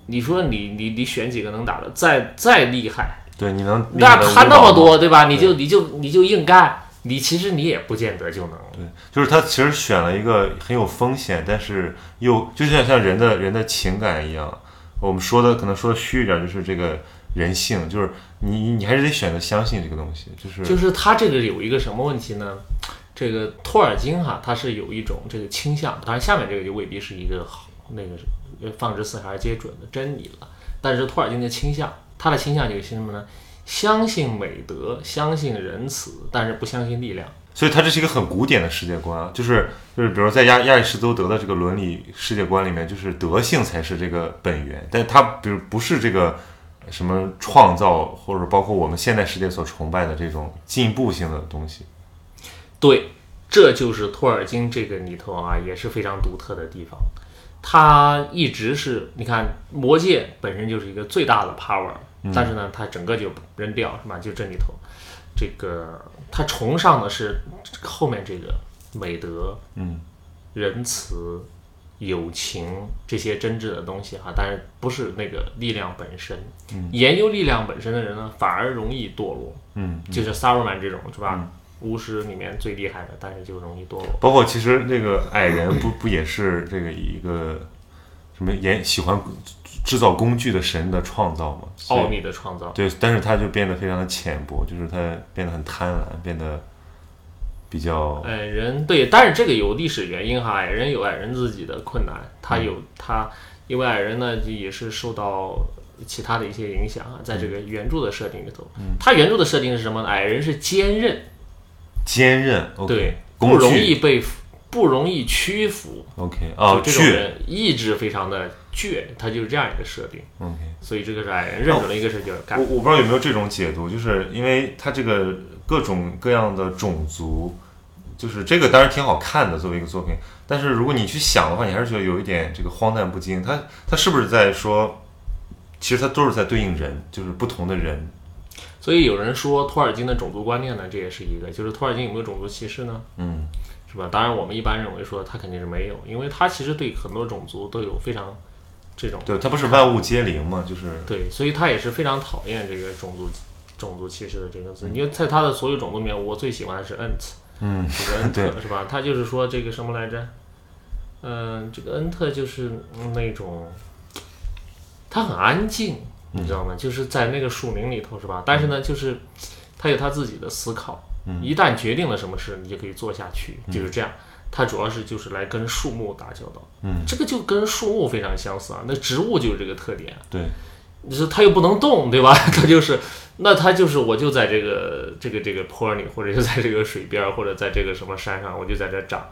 [SPEAKER 1] 你说你你你选几个能打的，再再厉害，
[SPEAKER 3] 对，你能
[SPEAKER 1] 那他那么，多，对吧？你就你就你就硬干，你其实你也不见得就能。
[SPEAKER 3] 对，就是他其实选了一个很有风险，但是又就像像人的人的情感一样，我们说的可能说的虚一点，就是这个人性，就是你你你还是得选择相信这个东西，就是
[SPEAKER 1] 就是他这个有一个什么问题呢？这个托尔金哈，他是有一种这个倾向，当然下面这个就未必是一个好那个呃放之四海而皆准的真理了。但是托尔金的倾向，他的倾向就是什么呢？相信美德，相信仁慈，但是不相信力量。
[SPEAKER 3] 所以它这是一个很古典的世界观啊，就是就是比如在亚亚里士多德的这个伦理世界观里面，就是德性才是这个本源，但它比如不是这个什么创造或者包括我们现代世界所崇拜的这种进步性的东西。
[SPEAKER 1] 对，这就是托尔金这个里头啊，也是非常独特的地方。他一直是，你看魔戒本身就是一个最大的 power，、但是呢，他整个就扔掉是吧？就这里头，这个他崇尚的是后面这个美德、
[SPEAKER 3] 嗯
[SPEAKER 1] 仁慈、友情这些真挚的东西哈，但是不是那个力量本身。研究力量本身的人呢，反而容易堕落。
[SPEAKER 3] 嗯，
[SPEAKER 1] 就是萨鲁曼这种是吧？巫师里面最厉害的，但是就容易堕落。
[SPEAKER 3] 包括其实那个矮人不不也是这个一个什么研喜欢制造工具的神的创造嘛？
[SPEAKER 1] 奥秘的创造，
[SPEAKER 3] 对，但是他就变得非常的浅薄，就是他变得很贪婪，变得比较
[SPEAKER 1] 矮人对，但是这个有历史原因哈，矮人有矮人自己的困难，他有他，因为矮人呢也是受到其他的一些影响啊，在这个原著的设定里头，嗯。他原著的设定是什么呢？矮人是坚韧，
[SPEAKER 3] 坚韧
[SPEAKER 1] 对，不容易被不容易屈服
[SPEAKER 3] ，，OK，哦，
[SPEAKER 1] 这种
[SPEAKER 3] 倔
[SPEAKER 1] 人意志非常的倔，他就是这样一个设定
[SPEAKER 3] ，，OK。
[SPEAKER 1] 所以这个是矮人认准了一个事就要干
[SPEAKER 3] 我。我不知道有没有这种解读，就是因为他这个各种各样的种族，就是这个当然挺好看的作为一个作品，但是如果你去想的话，你还是觉得有一点这个荒诞不经。他他是不是在说，其实他都是在对应人，就是不同的人。
[SPEAKER 1] 所以有人说托尔金的种族观念呢，这也是一个，就是托尔金有没有种族歧视呢？
[SPEAKER 3] 嗯，
[SPEAKER 1] 是吧？当然，我们一般认为说他肯定是没有，因为他其实对很多种族都有非常这种
[SPEAKER 3] 对，他不是万物皆灵嘛，就是
[SPEAKER 1] 对，所以他也是非常讨厌这个种族种族歧视的这个字。因为在他的所有种族里面，我最喜欢的是恩特，
[SPEAKER 3] 嗯，
[SPEAKER 1] 这个恩
[SPEAKER 3] 对
[SPEAKER 1] 特是吧？他就是说这个什么来着？嗯、这个恩特就是嗯那种，他很安静，你知道吗？就是在那个树林里头是吧？但是呢，就是他有他自己的思考，一旦决定了什么事，你就可以做下去，就是这样。它主要是就是来跟树木打交道，
[SPEAKER 3] 嗯，
[SPEAKER 1] 这个就跟树木非常相似啊。那植物就是这个特点，
[SPEAKER 3] 对，
[SPEAKER 1] 你说它又不能动，对吧？它就是，那它就是，我就在这个这个这个坡里，或者就在这个水边儿，或者在这个什么山上，我就在这儿长。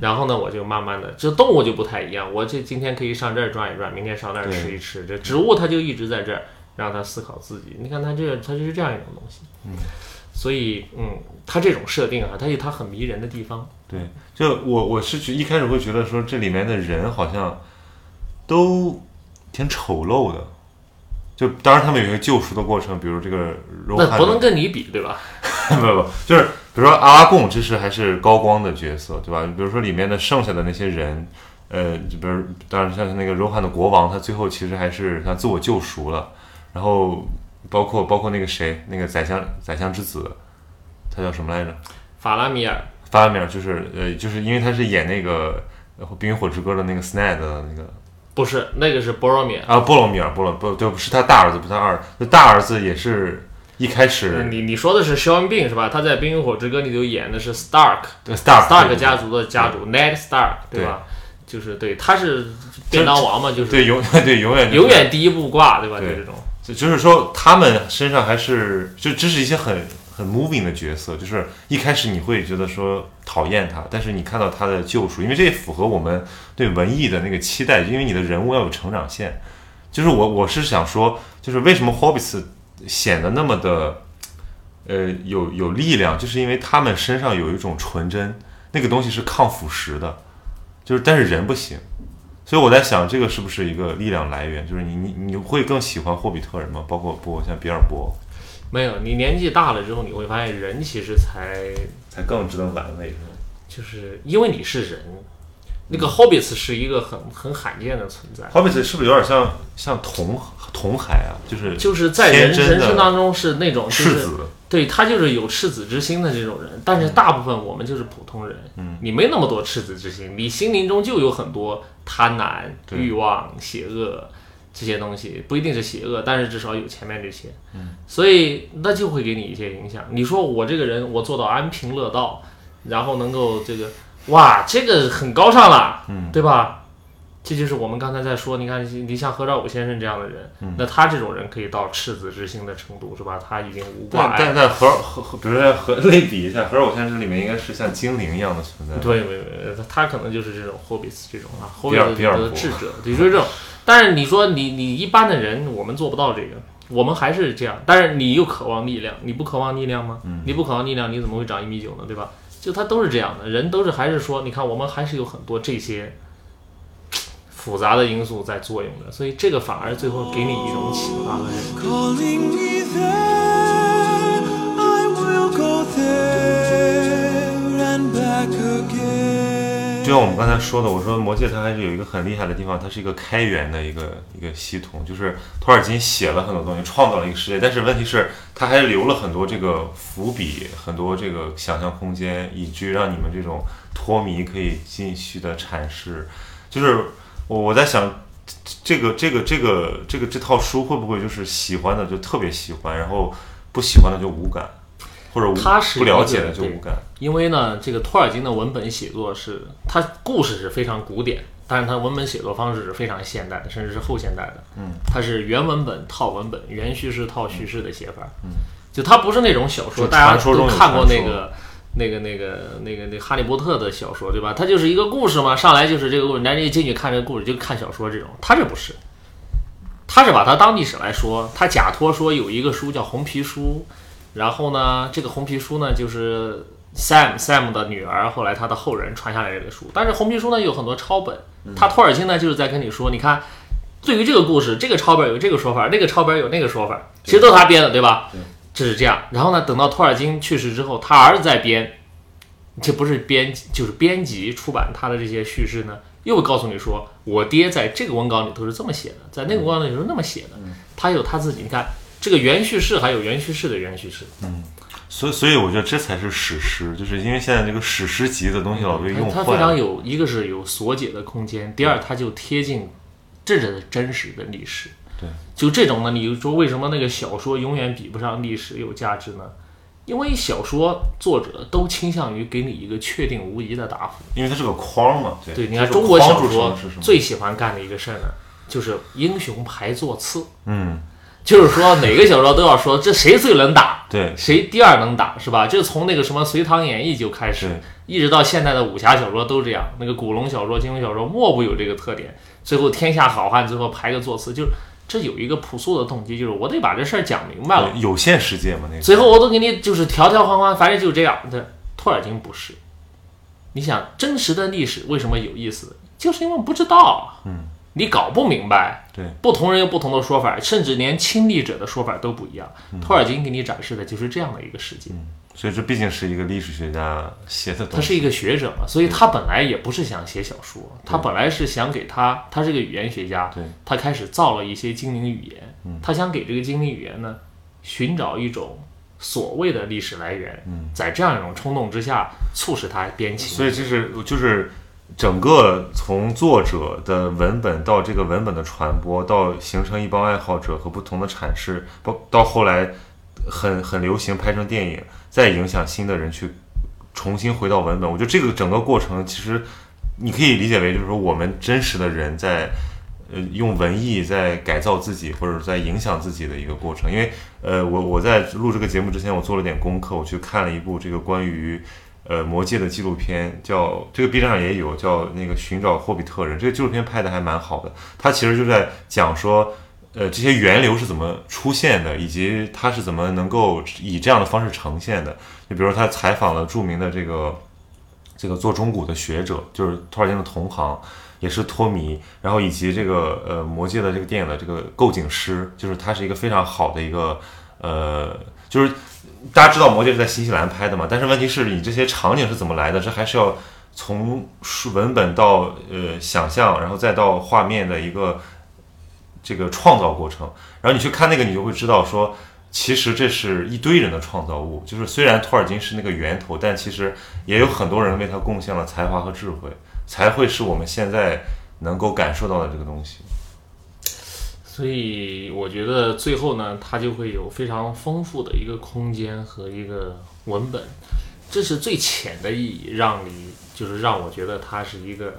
[SPEAKER 1] 然后呢，我就慢慢的，这动物就不太一样。我这今天可以上这儿转一转，明天上那儿吃一吃。这植物它就一直在这儿，让它思考自己。你看它这个，它就是这样一种东西。嗯，所以嗯，它这种设定啊，它有它很迷人的地方。
[SPEAKER 3] 对，就我我是觉一开始会觉得说这里面的人好像都挺丑陋的，就当然他们有一个救赎的过程，比如这个柔
[SPEAKER 1] 那不能跟你比，对吧？
[SPEAKER 3] 不不，就是比如说阿拉贡，这是还是高光的角色，对吧？比如说里面的剩下的那些人，呃，就比如当然像是那个柔汉的国王，他最后其实还是他自我救赎了，然后包括包括那个谁，那个宰相宰相之子，他叫什么来着？
[SPEAKER 1] 法拉米尔，
[SPEAKER 3] 法拉米尔，就是呃，就是因为他是演那个呃《冰与火之歌》的那个 Snad 的那个
[SPEAKER 1] 不是那个是波罗米尔。
[SPEAKER 3] 啊，波罗米尔，波罗不对，不是他大儿子，不是他二，那大儿子也是一开
[SPEAKER 1] 嗯
[SPEAKER 3] 始
[SPEAKER 1] 你你说的是肖恩病是吧？他在《冰与火之歌》里头演的是 Stark，
[SPEAKER 3] 对 Stark
[SPEAKER 1] Stark 家族的家主 Ned Stark，对吧？就是对，他是便当王嘛，就是
[SPEAKER 3] 对永 对永远
[SPEAKER 1] 永远第一步挂，对吧？就这种。
[SPEAKER 3] 就是说，他们身上还是就这是一些很很 moving 的角色，就是一开始你会觉得说讨厌他，但是你看到他的救赎，因为这也符合我们对文艺的那个期待，因为你的人物要有成长线。就是我我是想说，就是为什么 Hobbits 显得那么的呃有有力量，就是因为他们身上有一种纯真，那个东西是抗腐蚀的，就是但是人不行。所以我在想，这个是不是一个力量来源？就是你你你会更喜欢霍比特人吗？包括波像比尔博，
[SPEAKER 1] 没有，你年纪大了之后，你会发现人其实才
[SPEAKER 3] 才更值得玩味？
[SPEAKER 1] 就是因为你是人，那个 Hobbits 是一个很很罕见的存在，
[SPEAKER 3] 霍比特是不是有点像像童童孩啊？就是
[SPEAKER 1] 就是在人人生当中是那种就是
[SPEAKER 3] 赤子，
[SPEAKER 1] 对他就是有赤子之心的这种人，但是大部分我们就是普通人，
[SPEAKER 3] 嗯，
[SPEAKER 1] 你没那么多赤子之心，你心灵中就有很多贪婪、欲望、邪恶这些东西，不一定是邪恶，但是至少有前面这些，嗯，所以那就会给你一些影响。你说我这个人，我做到安贫乐道，然后能够这个，哇，这个很高尚了，
[SPEAKER 3] 嗯，
[SPEAKER 1] 对吧？这就是我们刚才在说，你看，你像何兆武先生这样的人，
[SPEAKER 3] 嗯
[SPEAKER 1] 那他这种人可以到赤子之心的程度，是吧？他已经无挂碍
[SPEAKER 3] 但但但和和和，比如说和类比一下，何尔先生里面应该是像精灵一样的存在，
[SPEAKER 1] 对对对，他可能就是这种霍比斯这种啊，霍
[SPEAKER 3] 比尔比尔博
[SPEAKER 1] 的智者，对，就是这种。但是你说你你一般的人，我们做不到这个，我们还是这样。但是你又渴望力量，你不渴望力量吗？
[SPEAKER 3] 嗯
[SPEAKER 1] 你不渴望力量，你怎么会长一米九呢？对吧？就他都是这样的，人都是还是说，你看我们还是有很多这些复杂的因素在作用的，所以这个反而最后给你一种启发和认知。
[SPEAKER 2] calling me there. I will go there and back again.
[SPEAKER 3] 就像我们刚才说的，我说《魔戒》它还是有一个很厉害的地方，它是一个开源的一个一个系统，就是托尔金写了很多东西，创造了一个世界，但是问题是，他还留了很多这个伏笔，很多这个想象空间，以至于让你们这种托迷可以继续的阐释。就是我我在想，这个这个这个这个这套书会不会就是喜欢的就特别喜欢，然后不喜欢的就无感，或者无
[SPEAKER 1] 它是
[SPEAKER 3] 不了解的就无感。
[SPEAKER 1] 因为呢，这个托尔金的文本写作是，他故事是非常古典，但是他文本写作方式是非常现代的，甚至是后现代的。
[SPEAKER 3] 嗯，
[SPEAKER 1] 它是原文本套文本，原叙事套叙事的写法。嗯，就它不是那种小说，
[SPEAKER 3] 就
[SPEAKER 1] 大家都看过那个。那个、那个、那个、那《哈利波特》的小说，对吧？它就是一个故事嘛，上来就是这个故事，人一进去看这个故事就看小说这种。他这不是，他是把它当历史来说，他假托说有一个书叫《红皮书》，然后呢，这个红皮书呢就是 Sam Sam 的女儿，后来他的后人传下来这个书，但是红皮书呢有很多抄本，他托尔金呢就是在跟你说，你看，对于这个故事，这个抄本有这个说法，那个抄本有那个说法，其实都是他编的，对吧？这是这样。然后呢，等到托尔金去世之后，他儿子在编，这不是编就是编辑出版他的这些叙事呢，又会告诉你说，我爹在这个文稿里头是这么写的，在那个文稿里头是那么写的，他有他自己，你看这个原叙事还有原叙事的原叙事，嗯
[SPEAKER 3] 所以，所以我觉得这才是史诗，就是因为现在这个史诗级的东西老被用
[SPEAKER 1] 它非常。有一个是有所解的空间，第二它就贴近这的真实的历史。
[SPEAKER 3] 对，
[SPEAKER 1] 就这种呢，你说为什么那个小说永远比不上历史有价值呢？因为小说作者都倾向于给你一个确定无疑的答复。
[SPEAKER 3] 因为它是个框嘛。对，
[SPEAKER 1] 对，你看中国小说？最喜欢干的一个事儿呢，就是英雄排座次，
[SPEAKER 3] 嗯，
[SPEAKER 1] 就是说哪个小说都要说这谁最能打，
[SPEAKER 3] 对
[SPEAKER 1] 谁第二能打，是吧？这从那个什么《隋唐演义》就开始，一直到现在的武侠小说都这样。那个古龙小说、金庸小说莫不有这个特点。最后天下好汉，最后排个座次，就是这有一个朴素的动机，就是我得把这事儿讲明白了。
[SPEAKER 3] 有限世界嘛，那个。
[SPEAKER 1] 最后我都给你就是条条框框，反正就这样。这托尔金不是。你想真实的历史为什么有意思？就是因为不知道，嗯，你搞不明白，
[SPEAKER 3] 对，
[SPEAKER 1] 不同人有不同的说法，甚至连亲历者的说法都不一样。托尔金给你展示的就是这样的一个世界。
[SPEAKER 3] 所以这毕竟是一个历史学家写的东西。
[SPEAKER 1] 他是一个学者嘛，所以他本来也不是想写小说，他本来是想给他，他是个语言学家，他开始造了一些精灵语言，他想给这个精灵语言呢寻找一种所谓的历史来源，在这样一种冲动之下，促使他编辑。
[SPEAKER 3] 所以这是就是整个从作者的文本到这个文本的传播，到形成一帮爱好者和不同的阐释，包到后来很很流行拍成电影，再影响新的人去重新回到文本。我觉得这个整个过程其实你可以理解为就是说我们真实的人在。呃，用文艺在改造自己，或者在影响自己的一个过程。因为，呃，我我在录这个节目之前，我做了点功课，我去看了一部这个关于呃魔戒的纪录片，叫这个 B 站上也有，叫那个寻找霍比特人。这个纪录片拍的还蛮好的，它其实就在讲说，呃，这些源流是怎么出现的，以及它是怎么能够以这样的方式呈现的。就比如他采访了著名的这个这个做中古的学者，就是托尔金的同行。也是托米，然后以及这个呃《魔戒》的这个电影的这个构景师，就是他是一个非常好的一个呃，就是大家知道《魔戒》是在新西兰拍的嘛，但是问题是你这些场景是怎么来的？这还是要从书文本到呃想象，然后再到画面的一个这个创造过程。然后你去看那个，你就会知道说，其实这是一堆人的创造物。就是虽然托尔金是那个源头，但其实也有很多人为他贡献了才华和智慧。才会是我们现在能够感受到的这个东西。
[SPEAKER 1] 所以我觉得最后呢，它就会有非常丰富的一个空间和一个文本，这是最浅的意义，让你就是让我觉得它是一个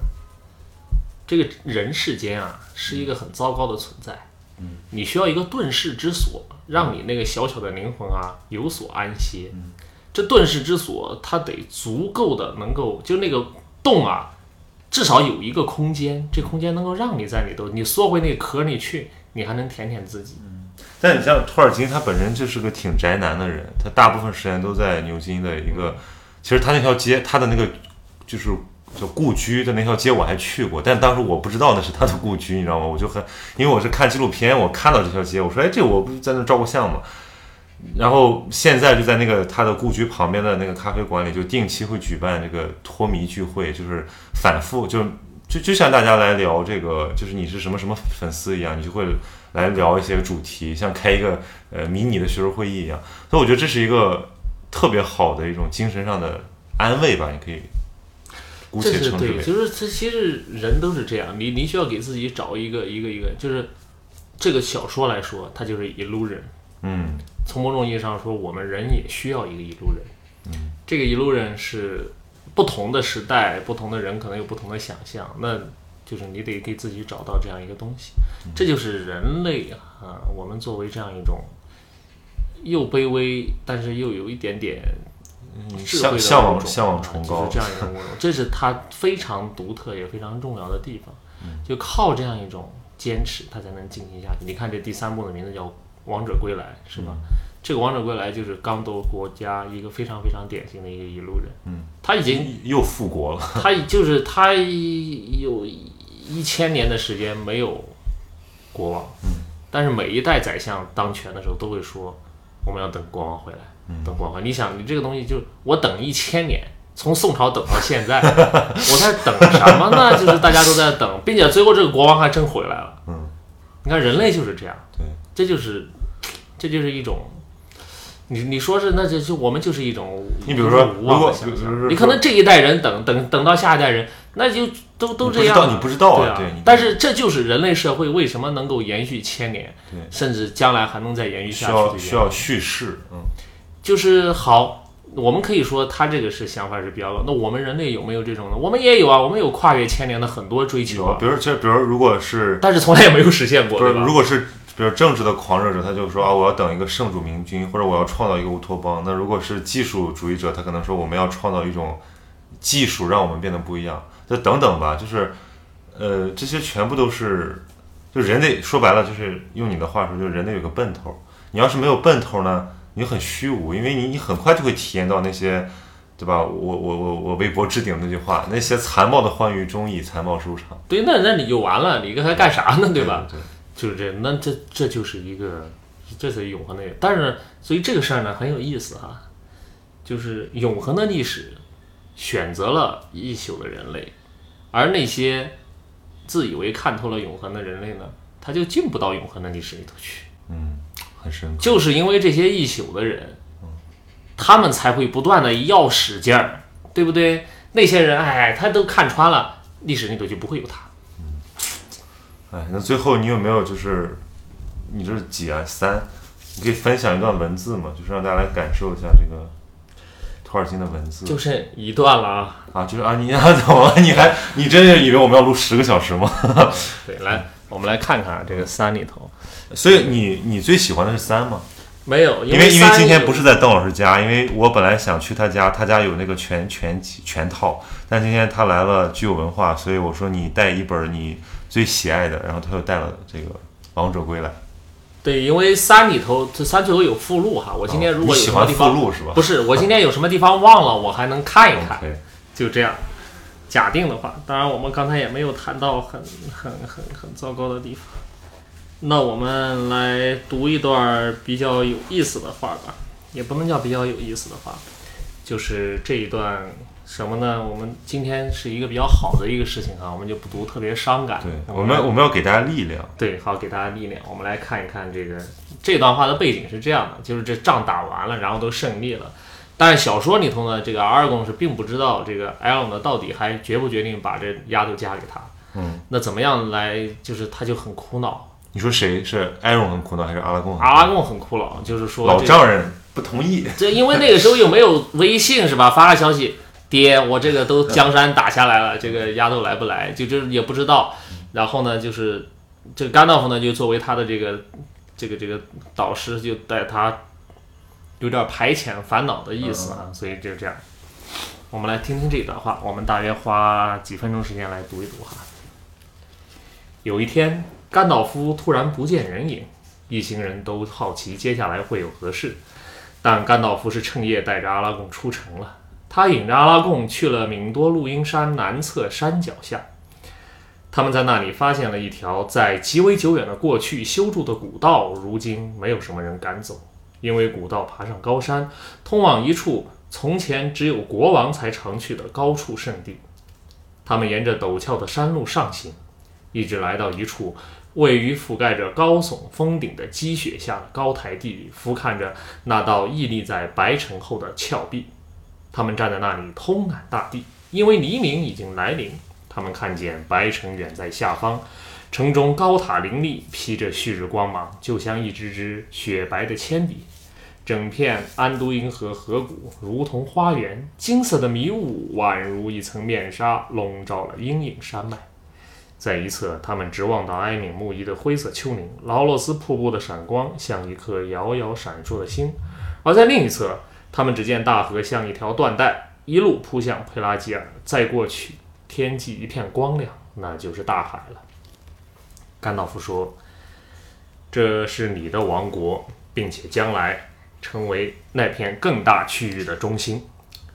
[SPEAKER 1] 这个人世间啊是一个很糟糕的存在。嗯，你需要一个遁世之所，让你那个小小的灵魂啊有所安歇。嗯，这遁世之所，它得足够的能够就那个洞啊。至少有一个空间，这空间能够让你在里头，你缩回那个壳里去，你还能舔舔自己。
[SPEAKER 3] 但你像托尔金，他本身就是个挺宅男的人，他大部分时间都在牛津的一个其实他那条街，他的那个就是就故居的那条街我还去过，但当时我不知道那是他的故居，你知道吗？我就很因为我是看纪录片，我看到这条街，我说哎，这我不是在那照过相吗？然后现在就在那个他的故居旁边的那个咖啡馆里，就定期会举办这个脱迷聚会，就是反复就就就像大家来聊这个，就是你是什么什么粉丝一样，你就会来聊一些主题，像开一个呃迷你的学术会议一样。所以我觉得这是一个特别好的一种精神上的安慰吧，你可以姑
[SPEAKER 1] 这是对，
[SPEAKER 3] 且称之为。
[SPEAKER 1] 就是这其实人都是这样，你你需要给自己找一个一个一个，就是这个小说来说，它就是一路人。
[SPEAKER 3] 嗯
[SPEAKER 1] 从某种意义上说，我们人也需要一个一路人。嗯，这个一路人是不同的时代，不同的人可能有不同的想象，那就是你得给自己找到这样一个东西。这就是人类啊，我们作为这样一种又卑微，但是又有一点点
[SPEAKER 3] 向向往向往
[SPEAKER 1] 啊
[SPEAKER 3] 崇高
[SPEAKER 1] 就是这样一种物 种，这是它非常独特也非常重要的地方。
[SPEAKER 3] 嗯
[SPEAKER 1] 就靠这样一种坚持，它才能进行下去。你看这第三部的名字叫《王者归来》，是吧？
[SPEAKER 3] 嗯
[SPEAKER 1] 这个王者归来就是刚铎国家一个非常非常典型的一个一路人。
[SPEAKER 3] 嗯，
[SPEAKER 1] 他已经
[SPEAKER 3] 又复国了。
[SPEAKER 1] 他就是他有一千年的时间没有国王，
[SPEAKER 3] 嗯，
[SPEAKER 1] 但是每一代宰相当权的时候都会说我们要等国王回来，
[SPEAKER 3] 嗯
[SPEAKER 1] 等国王。你想，你这个东西就我等一千年。从宋朝等到现在，我在等什么呢？就是大家都在等，并且最后这个国王还真回来了。
[SPEAKER 3] 嗯，
[SPEAKER 1] 你看人类就是这样，
[SPEAKER 3] 对，
[SPEAKER 1] 这就是，这就是一种，你你说是那就就我们就是一种，
[SPEAKER 3] 你比如说如果
[SPEAKER 1] 你可能这一代人等等等到下一代人，那就都都这样
[SPEAKER 3] 你不知道你不知道啊
[SPEAKER 1] 对啊
[SPEAKER 3] 对
[SPEAKER 1] 但是这就是人类社会为什么能够延续千年，甚至将来还能再延续下去的原因
[SPEAKER 3] 要需要叙事，嗯，
[SPEAKER 1] 就是好。我们可以说他这个是想法是比较高，那我们人类有没有这种呢？我们也有啊，我们有跨越千年的很多追求啊，
[SPEAKER 3] 比如这比如如果是
[SPEAKER 1] 但是从来也没有实现过，
[SPEAKER 3] 不是
[SPEAKER 1] 对吧？
[SPEAKER 3] 如果是比如政治的狂热者，他就说啊我要等一个圣主明君，或者我要创造一个乌托邦。那如果是技术主义者，他可能说我们要创造一种技术让我们变得不一样，那等等吧，就是呃这些全部都是就人类说白了就是用你的话说，就是人类有个奔头。你要是没有奔头呢，你很虚无，因为你你很快就会体验到那些。对吧？我我我我微博置顶那句话，那些残暴的欢愉中以残暴收场，
[SPEAKER 1] 对，那那你就完了，你跟他干啥呢？对吧？
[SPEAKER 3] 对
[SPEAKER 1] 就是这，那这这就是一个，这是永恒的。但是，所以这个事儿呢很有意思啊，就是永恒的历史选择了一宿的人类，而那些自以为看透了永恒的人类呢，他就进不到永恒的历史里头去。
[SPEAKER 3] 嗯，很深刻。
[SPEAKER 1] 就是因为这些一宿的人，他们才会不断的要使劲儿，对不对？那些人，哎，他都看穿了，历史那头就不会有他。
[SPEAKER 3] 哎，那最后你有没有就是，你这是几啊三？你可以分享一段文字吗？就是让大家来感受一下这个托尔金的文字。
[SPEAKER 1] 就剩一段了啊。
[SPEAKER 3] 啊，就是啊，你啊，怎么了？你还你真是以为我们要录十个小时吗？
[SPEAKER 1] 对，来，我们来看看这个三里头
[SPEAKER 3] 所以你你最喜欢的是三吗？
[SPEAKER 1] 没有，
[SPEAKER 3] 因为因为今天不是在邓老师家，因为我本来想去他家，他家有那个全全全套，但今天他来了具有文化，所以我说你带一本你最喜爱的，然后他又带了这个《王者归来》。
[SPEAKER 1] 对，因为三里头这三里头有附录哈，我今天如果
[SPEAKER 3] 喜欢
[SPEAKER 1] 什么地方、
[SPEAKER 3] 附录是吧？
[SPEAKER 1] 不是，我今天有什么地方忘了，我还能看一看 就这样。假定的话，当然我们刚才也没有谈到很很很很糟糕的地方。那我们来读一段比较有意思的话吧，也不能叫比较有意思的话，就是这一段什么呢？我们今天是一个比较好的一个事情啊，我们就不读特别伤感。
[SPEAKER 3] 对，我
[SPEAKER 1] 们
[SPEAKER 3] 们我们要给大家力量。
[SPEAKER 1] 对，好，给大家力量。我们来看一看这个这段话的背景是这样的，就是这仗打完了，然后都胜利了。但是小说里头呢，这个阿尔贡是并不知道这个艾隆呢到底还决不决定把这丫头嫁给他。
[SPEAKER 3] 嗯，
[SPEAKER 1] 那怎么样来？就是他就很苦恼，
[SPEAKER 3] 你说谁是艾隆很苦恼，还是阿拉贡？
[SPEAKER 1] 阿拉贡很苦恼，就是说
[SPEAKER 3] 老
[SPEAKER 1] 这个
[SPEAKER 3] 丈人不同意。
[SPEAKER 1] 这因为那个时候又没有微信是吧？发个消息，爹，我这个都江山打下来了，这个丫头来不来？就这也不知道。然后呢，就是这个甘道夫呢，就作为他的这个这个这个导师，就带他有点排遣烦恼的意思啊。所以就这样，我们来听听这一段话，我们大约花几分钟时间来读一读哈。有一天，甘道夫突然不见人影，一行人都好奇接下来会有何事。但甘道夫是趁夜带着阿拉贡出城了。他引着阿拉贡去了敏多录音山南侧山脚下。他们在那里发现了一条在极为久远的过去修筑的古道，如今没有什么人敢走，因为古道爬上高山，通往一处从前只有国王才常去的高处圣地。他们沿着陡峭的山路上行，一直来到一处位于覆盖着高耸峰顶的积雪下的高台地里，俯瞰着那道屹立在白城后的峭壁。他们站在那里，通览大地，因为黎明已经来临。他们看见白城远在下方，城中高塔林立，披着旭日光芒，就像一支支雪白的铅笔。整片安都因河河谷如同花园，金色的迷雾宛如一层面纱，笼罩了阴影山脉。在一侧，他们直望到埃敏木伊的灰色丘陵，劳洛斯瀑布的闪光像一颗遥遥闪烁的星；而在另一侧，他们只见大河像一条缎带，一路扑向佩拉吉尔，再过去。天际一片光亮，那就是大海了。甘道夫说：“这是你的王国，并且将来成为那片更大区域的中心。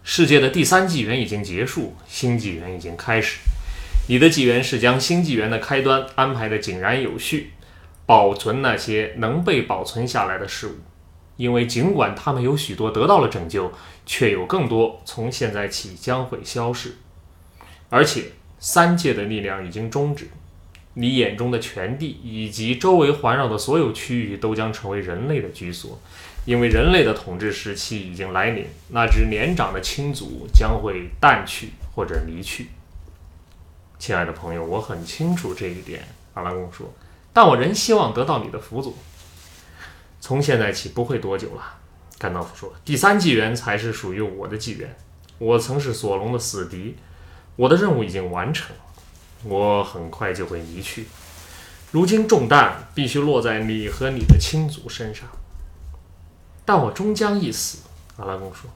[SPEAKER 1] 世界的第三纪元已经结束，新纪元已经开始。你的纪元是将新纪元的开端安排的井然有序，保存那些能被保存下来的事物，因为尽管他们有许多得到了拯救，却有更多从现在起将会消逝。”而且三界的力量已经终止，你眼中的全地以及周围环绕的所有区域都将成为人类的居所，因为人类的统治时期已经来临，那支年长的亲族将会淡去或者离去。亲爱的朋友，我很清楚这一点，阿拉贡说，但我仍希望得到你的辅佐。从现在起不会多久了，甘道夫说，第三纪元才是属于我的纪元，我曾是索隆的死敌。我的任务已经完成，我很快就会离去。如今重担必须落在你和你的亲族身上，但我终将一死。阿拉贡说：“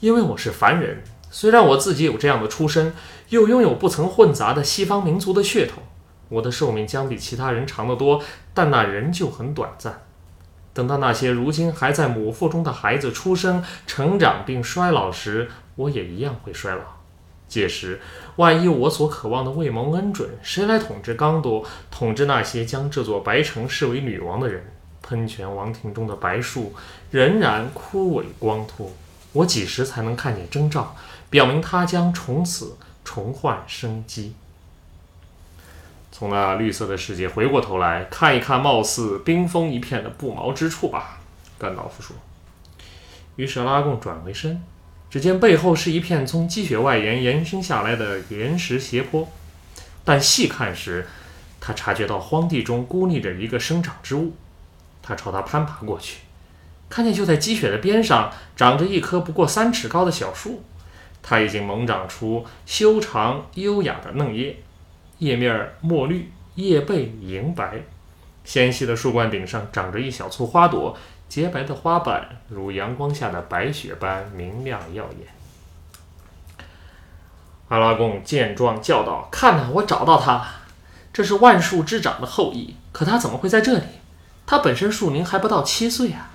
[SPEAKER 1] 因为我是凡人，虽然我自己有这样的出身，又拥有不曾混杂的西方民族的血统，我的寿命将比其他人长得多，但那仍旧很短暂。等到那些如今还在母腹中的孩子出生、成长并衰老时，我也一样会衰老。”届时，万一我所渴望的未蒙恩准，谁来统治刚多，统治那些将这座白城视为女王的人？喷泉王庭中的白树仍然枯萎光秃，我几时才能看见征兆，表明它将从此重焕生机？从那绿色的世界回过头来看一看，貌似冰封一片的不毛之处吧，甘道夫说。于是拉贡转回身。只见背后是一片从积雪外沿延伸下来的岩石斜坡，但细看时，他察觉到荒地中孤立着一个生长之物。他朝它攀爬过去，看见就在积雪的边上长着一棵不过三尺高的小树，它已经猛长出修长优雅的嫩叶，叶面墨绿，叶背银白，纤细的树冠顶上长着一小簇花朵。洁白的花瓣如阳光下的白雪般明亮耀眼。阿拉贡见状叫道：“看呐，我找到它了！这是万树之长的后裔，可它怎么会在这里？他本身树龄还不到七岁啊！”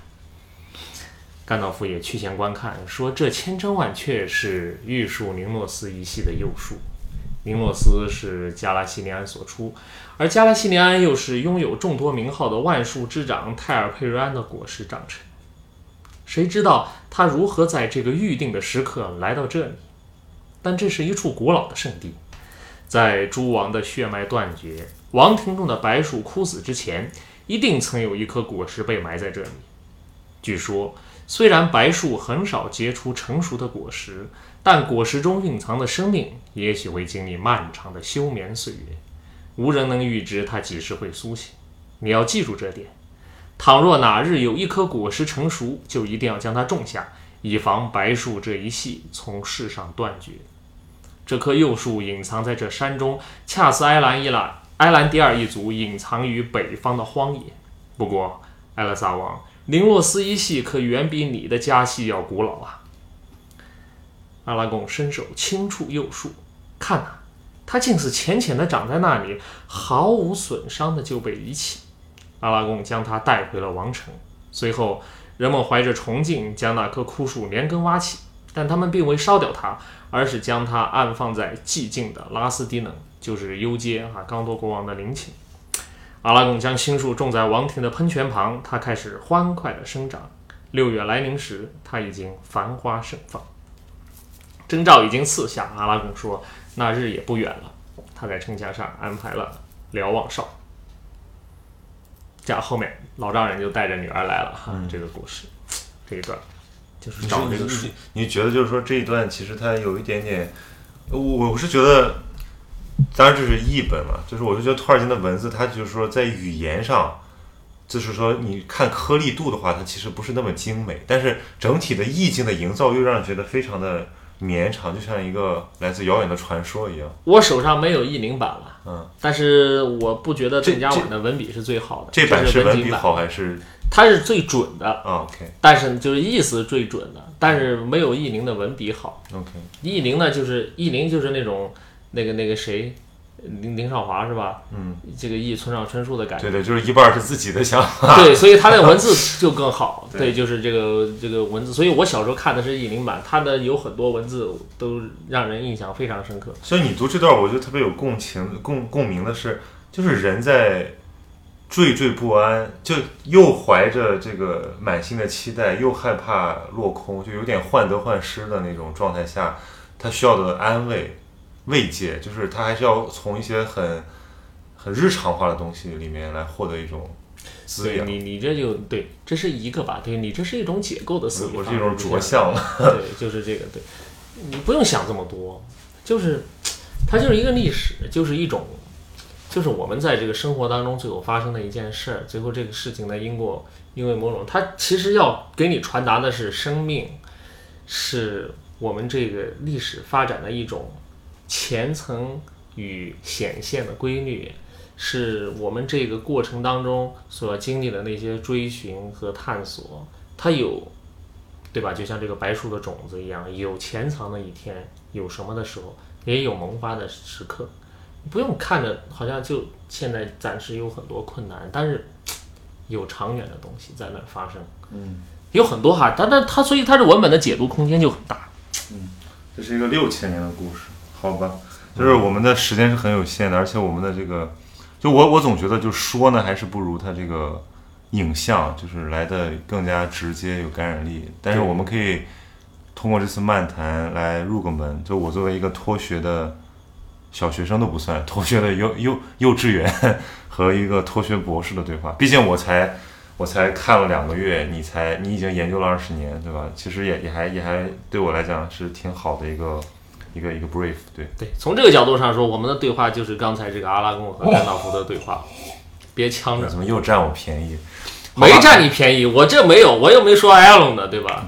[SPEAKER 1] 甘道夫也趋前观看，说：“这千真万确是玉树宁诺斯一系的幼树。宁诺斯是加拉西尼安所出。”而加拉西尼安又是拥有众多名号的万树之长泰尔佩瑞安的果实长成。谁知道他如何在这个预定的时刻来到这里？但这是一处古老的圣地，在诸王的血脉断绝、王庭中的白树枯死之前，一定曾有一颗果实被埋在这里。据说，虽然白树很少结出成熟的果实，但果实中蕴藏的生命也许会经历漫长的休眠岁月。无人能预知它几时会苏醒。你要记住这点。倘若哪日有一颗果实成熟，就一定要将它种下，以防白树这一系从世上断绝。这棵幼树隐藏在这山中，恰似埃兰伊拉、埃兰迪尔一族隐藏于北方的荒野。不过，埃勒萨王，林洛斯一系可远比你的家系要古老啊！阿拉贡伸手轻触幼树，看呐。它竟是浅浅地长在那里，毫无损伤的就被遗弃。阿拉贡将它带回了王城。随后，人们怀着崇敬将那棵枯树连根挖起，但他们并未烧掉它，而是将它安放在寂静的拉斯蒂能，就是幽街啊，刚多国王的陵寝。阿拉贡将新树种在王庭的喷泉旁，它开始欢快的生长。六月来临时，它已经繁花盛放。征兆已经四下，阿拉贡说：“那日也不远了。”他在城墙上安排了瞭望哨。这样后面老丈人就带着女儿来了哈，这个故事这一段就是
[SPEAKER 3] 你
[SPEAKER 1] 找这个树
[SPEAKER 3] 你，你觉得就是说这一段其实它有一点点，我我是觉得，当然这是译本嘛，就是我就觉得托尔金的文字，它就是说在语言上，就是说你看颗粒度的话，它其实不是那么精美，但是整体的意境的营造又让人觉得非常的绵长，就像一个来自遥远的传说一样。
[SPEAKER 1] 我手上没有译林版了，
[SPEAKER 3] 嗯，
[SPEAKER 1] 但是我不觉得
[SPEAKER 3] 这
[SPEAKER 1] 郑家婉的文笔是最好的，
[SPEAKER 3] 这版
[SPEAKER 1] 是
[SPEAKER 3] 是文笔好还是
[SPEAKER 1] 它是最准的，
[SPEAKER 3] 啊？OK
[SPEAKER 1] 但是就是意思最准的，但是没有译林的文笔好。
[SPEAKER 3] OK，
[SPEAKER 1] 译林呢，就是译林就是那种那个那个谁，林林少华是吧？
[SPEAKER 3] 嗯，
[SPEAKER 1] 这个忆村上春树的感觉
[SPEAKER 3] 对。对，就是一半是自己的想法。
[SPEAKER 1] 对，所以他那文字就更好。
[SPEAKER 3] 对
[SPEAKER 1] 对，就是这个这个文字，所以我小时候看的是译林版，他的有很多文字都让人印象非常深刻。
[SPEAKER 3] 所以你读这段，我觉得特别有共情、共共鸣的是，就是人在惴惴不安，就又怀着这个满心的期待，又害怕落空，就有点患得患失的那种状态下，他需要的安慰、慰藉，就是他还是要从一些很很日常化的东西里面来获得一种滋养。
[SPEAKER 1] 你，你这就对，这是一个吧？对你这是一种解构的思维，
[SPEAKER 3] 我是一种着相了。
[SPEAKER 1] 对，就是这个，对，你不用想这么多，就是它就是一个历史，就是一种，就是我们在这个生活当中最后发生的一件事儿，最后这个事情的因果，因为某种，它其实要给你传达的是生命，是我们这个历史发展的一种前层与显现的规律。是我们这个过程当中所经历的那些追寻和探索，它有对吧？就像这个白树的种子一样，有潜藏的一天，有什么的时候，也有萌发的时刻。不用看着好像就现在暂时有很多困难，但是有长远的东西在那儿发生。
[SPEAKER 3] 嗯，
[SPEAKER 1] 有很多哈，但但它所以它这文本的解读空间就很大。
[SPEAKER 3] 嗯这是一个六千年的故事，好吧？就是我们的时间是很有限的，而且我们的这个，就我我总觉得就说呢，还是不如它这个影像就是来的更加直接有感染力。但是我们可以通过这次漫谈来入个门，就我作为一个脱学的小学生都不算，脱学的 幼幼幼稚园和一个脱学博士的对话，毕竟我才。我才看了两个月，你才你已经研究了二十年，对吧？其实也也还也还对我来讲是挺好的一个一个一个 brief，对，
[SPEAKER 1] 对，从这个角度上说，我们的对话就是刚才这个阿拉贡和甘道夫的对话。别呛着，
[SPEAKER 3] 怎么又占我便宜？
[SPEAKER 1] 没占你便宜，我这没有，我又没说艾隆的，对吧？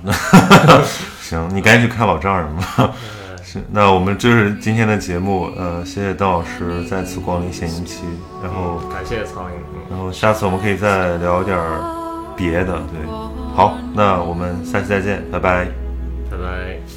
[SPEAKER 3] 行，你赶紧去看老丈人吧。
[SPEAKER 1] 呃
[SPEAKER 3] 是，那我们这是今天的节目，呃，谢谢邓老师再次光临闲音期，然后
[SPEAKER 1] 感谢苍蝇，嗯。
[SPEAKER 3] 然后下次我们可以再聊点儿别的，对，好，那我们下期再见，拜拜。
[SPEAKER 1] 拜拜。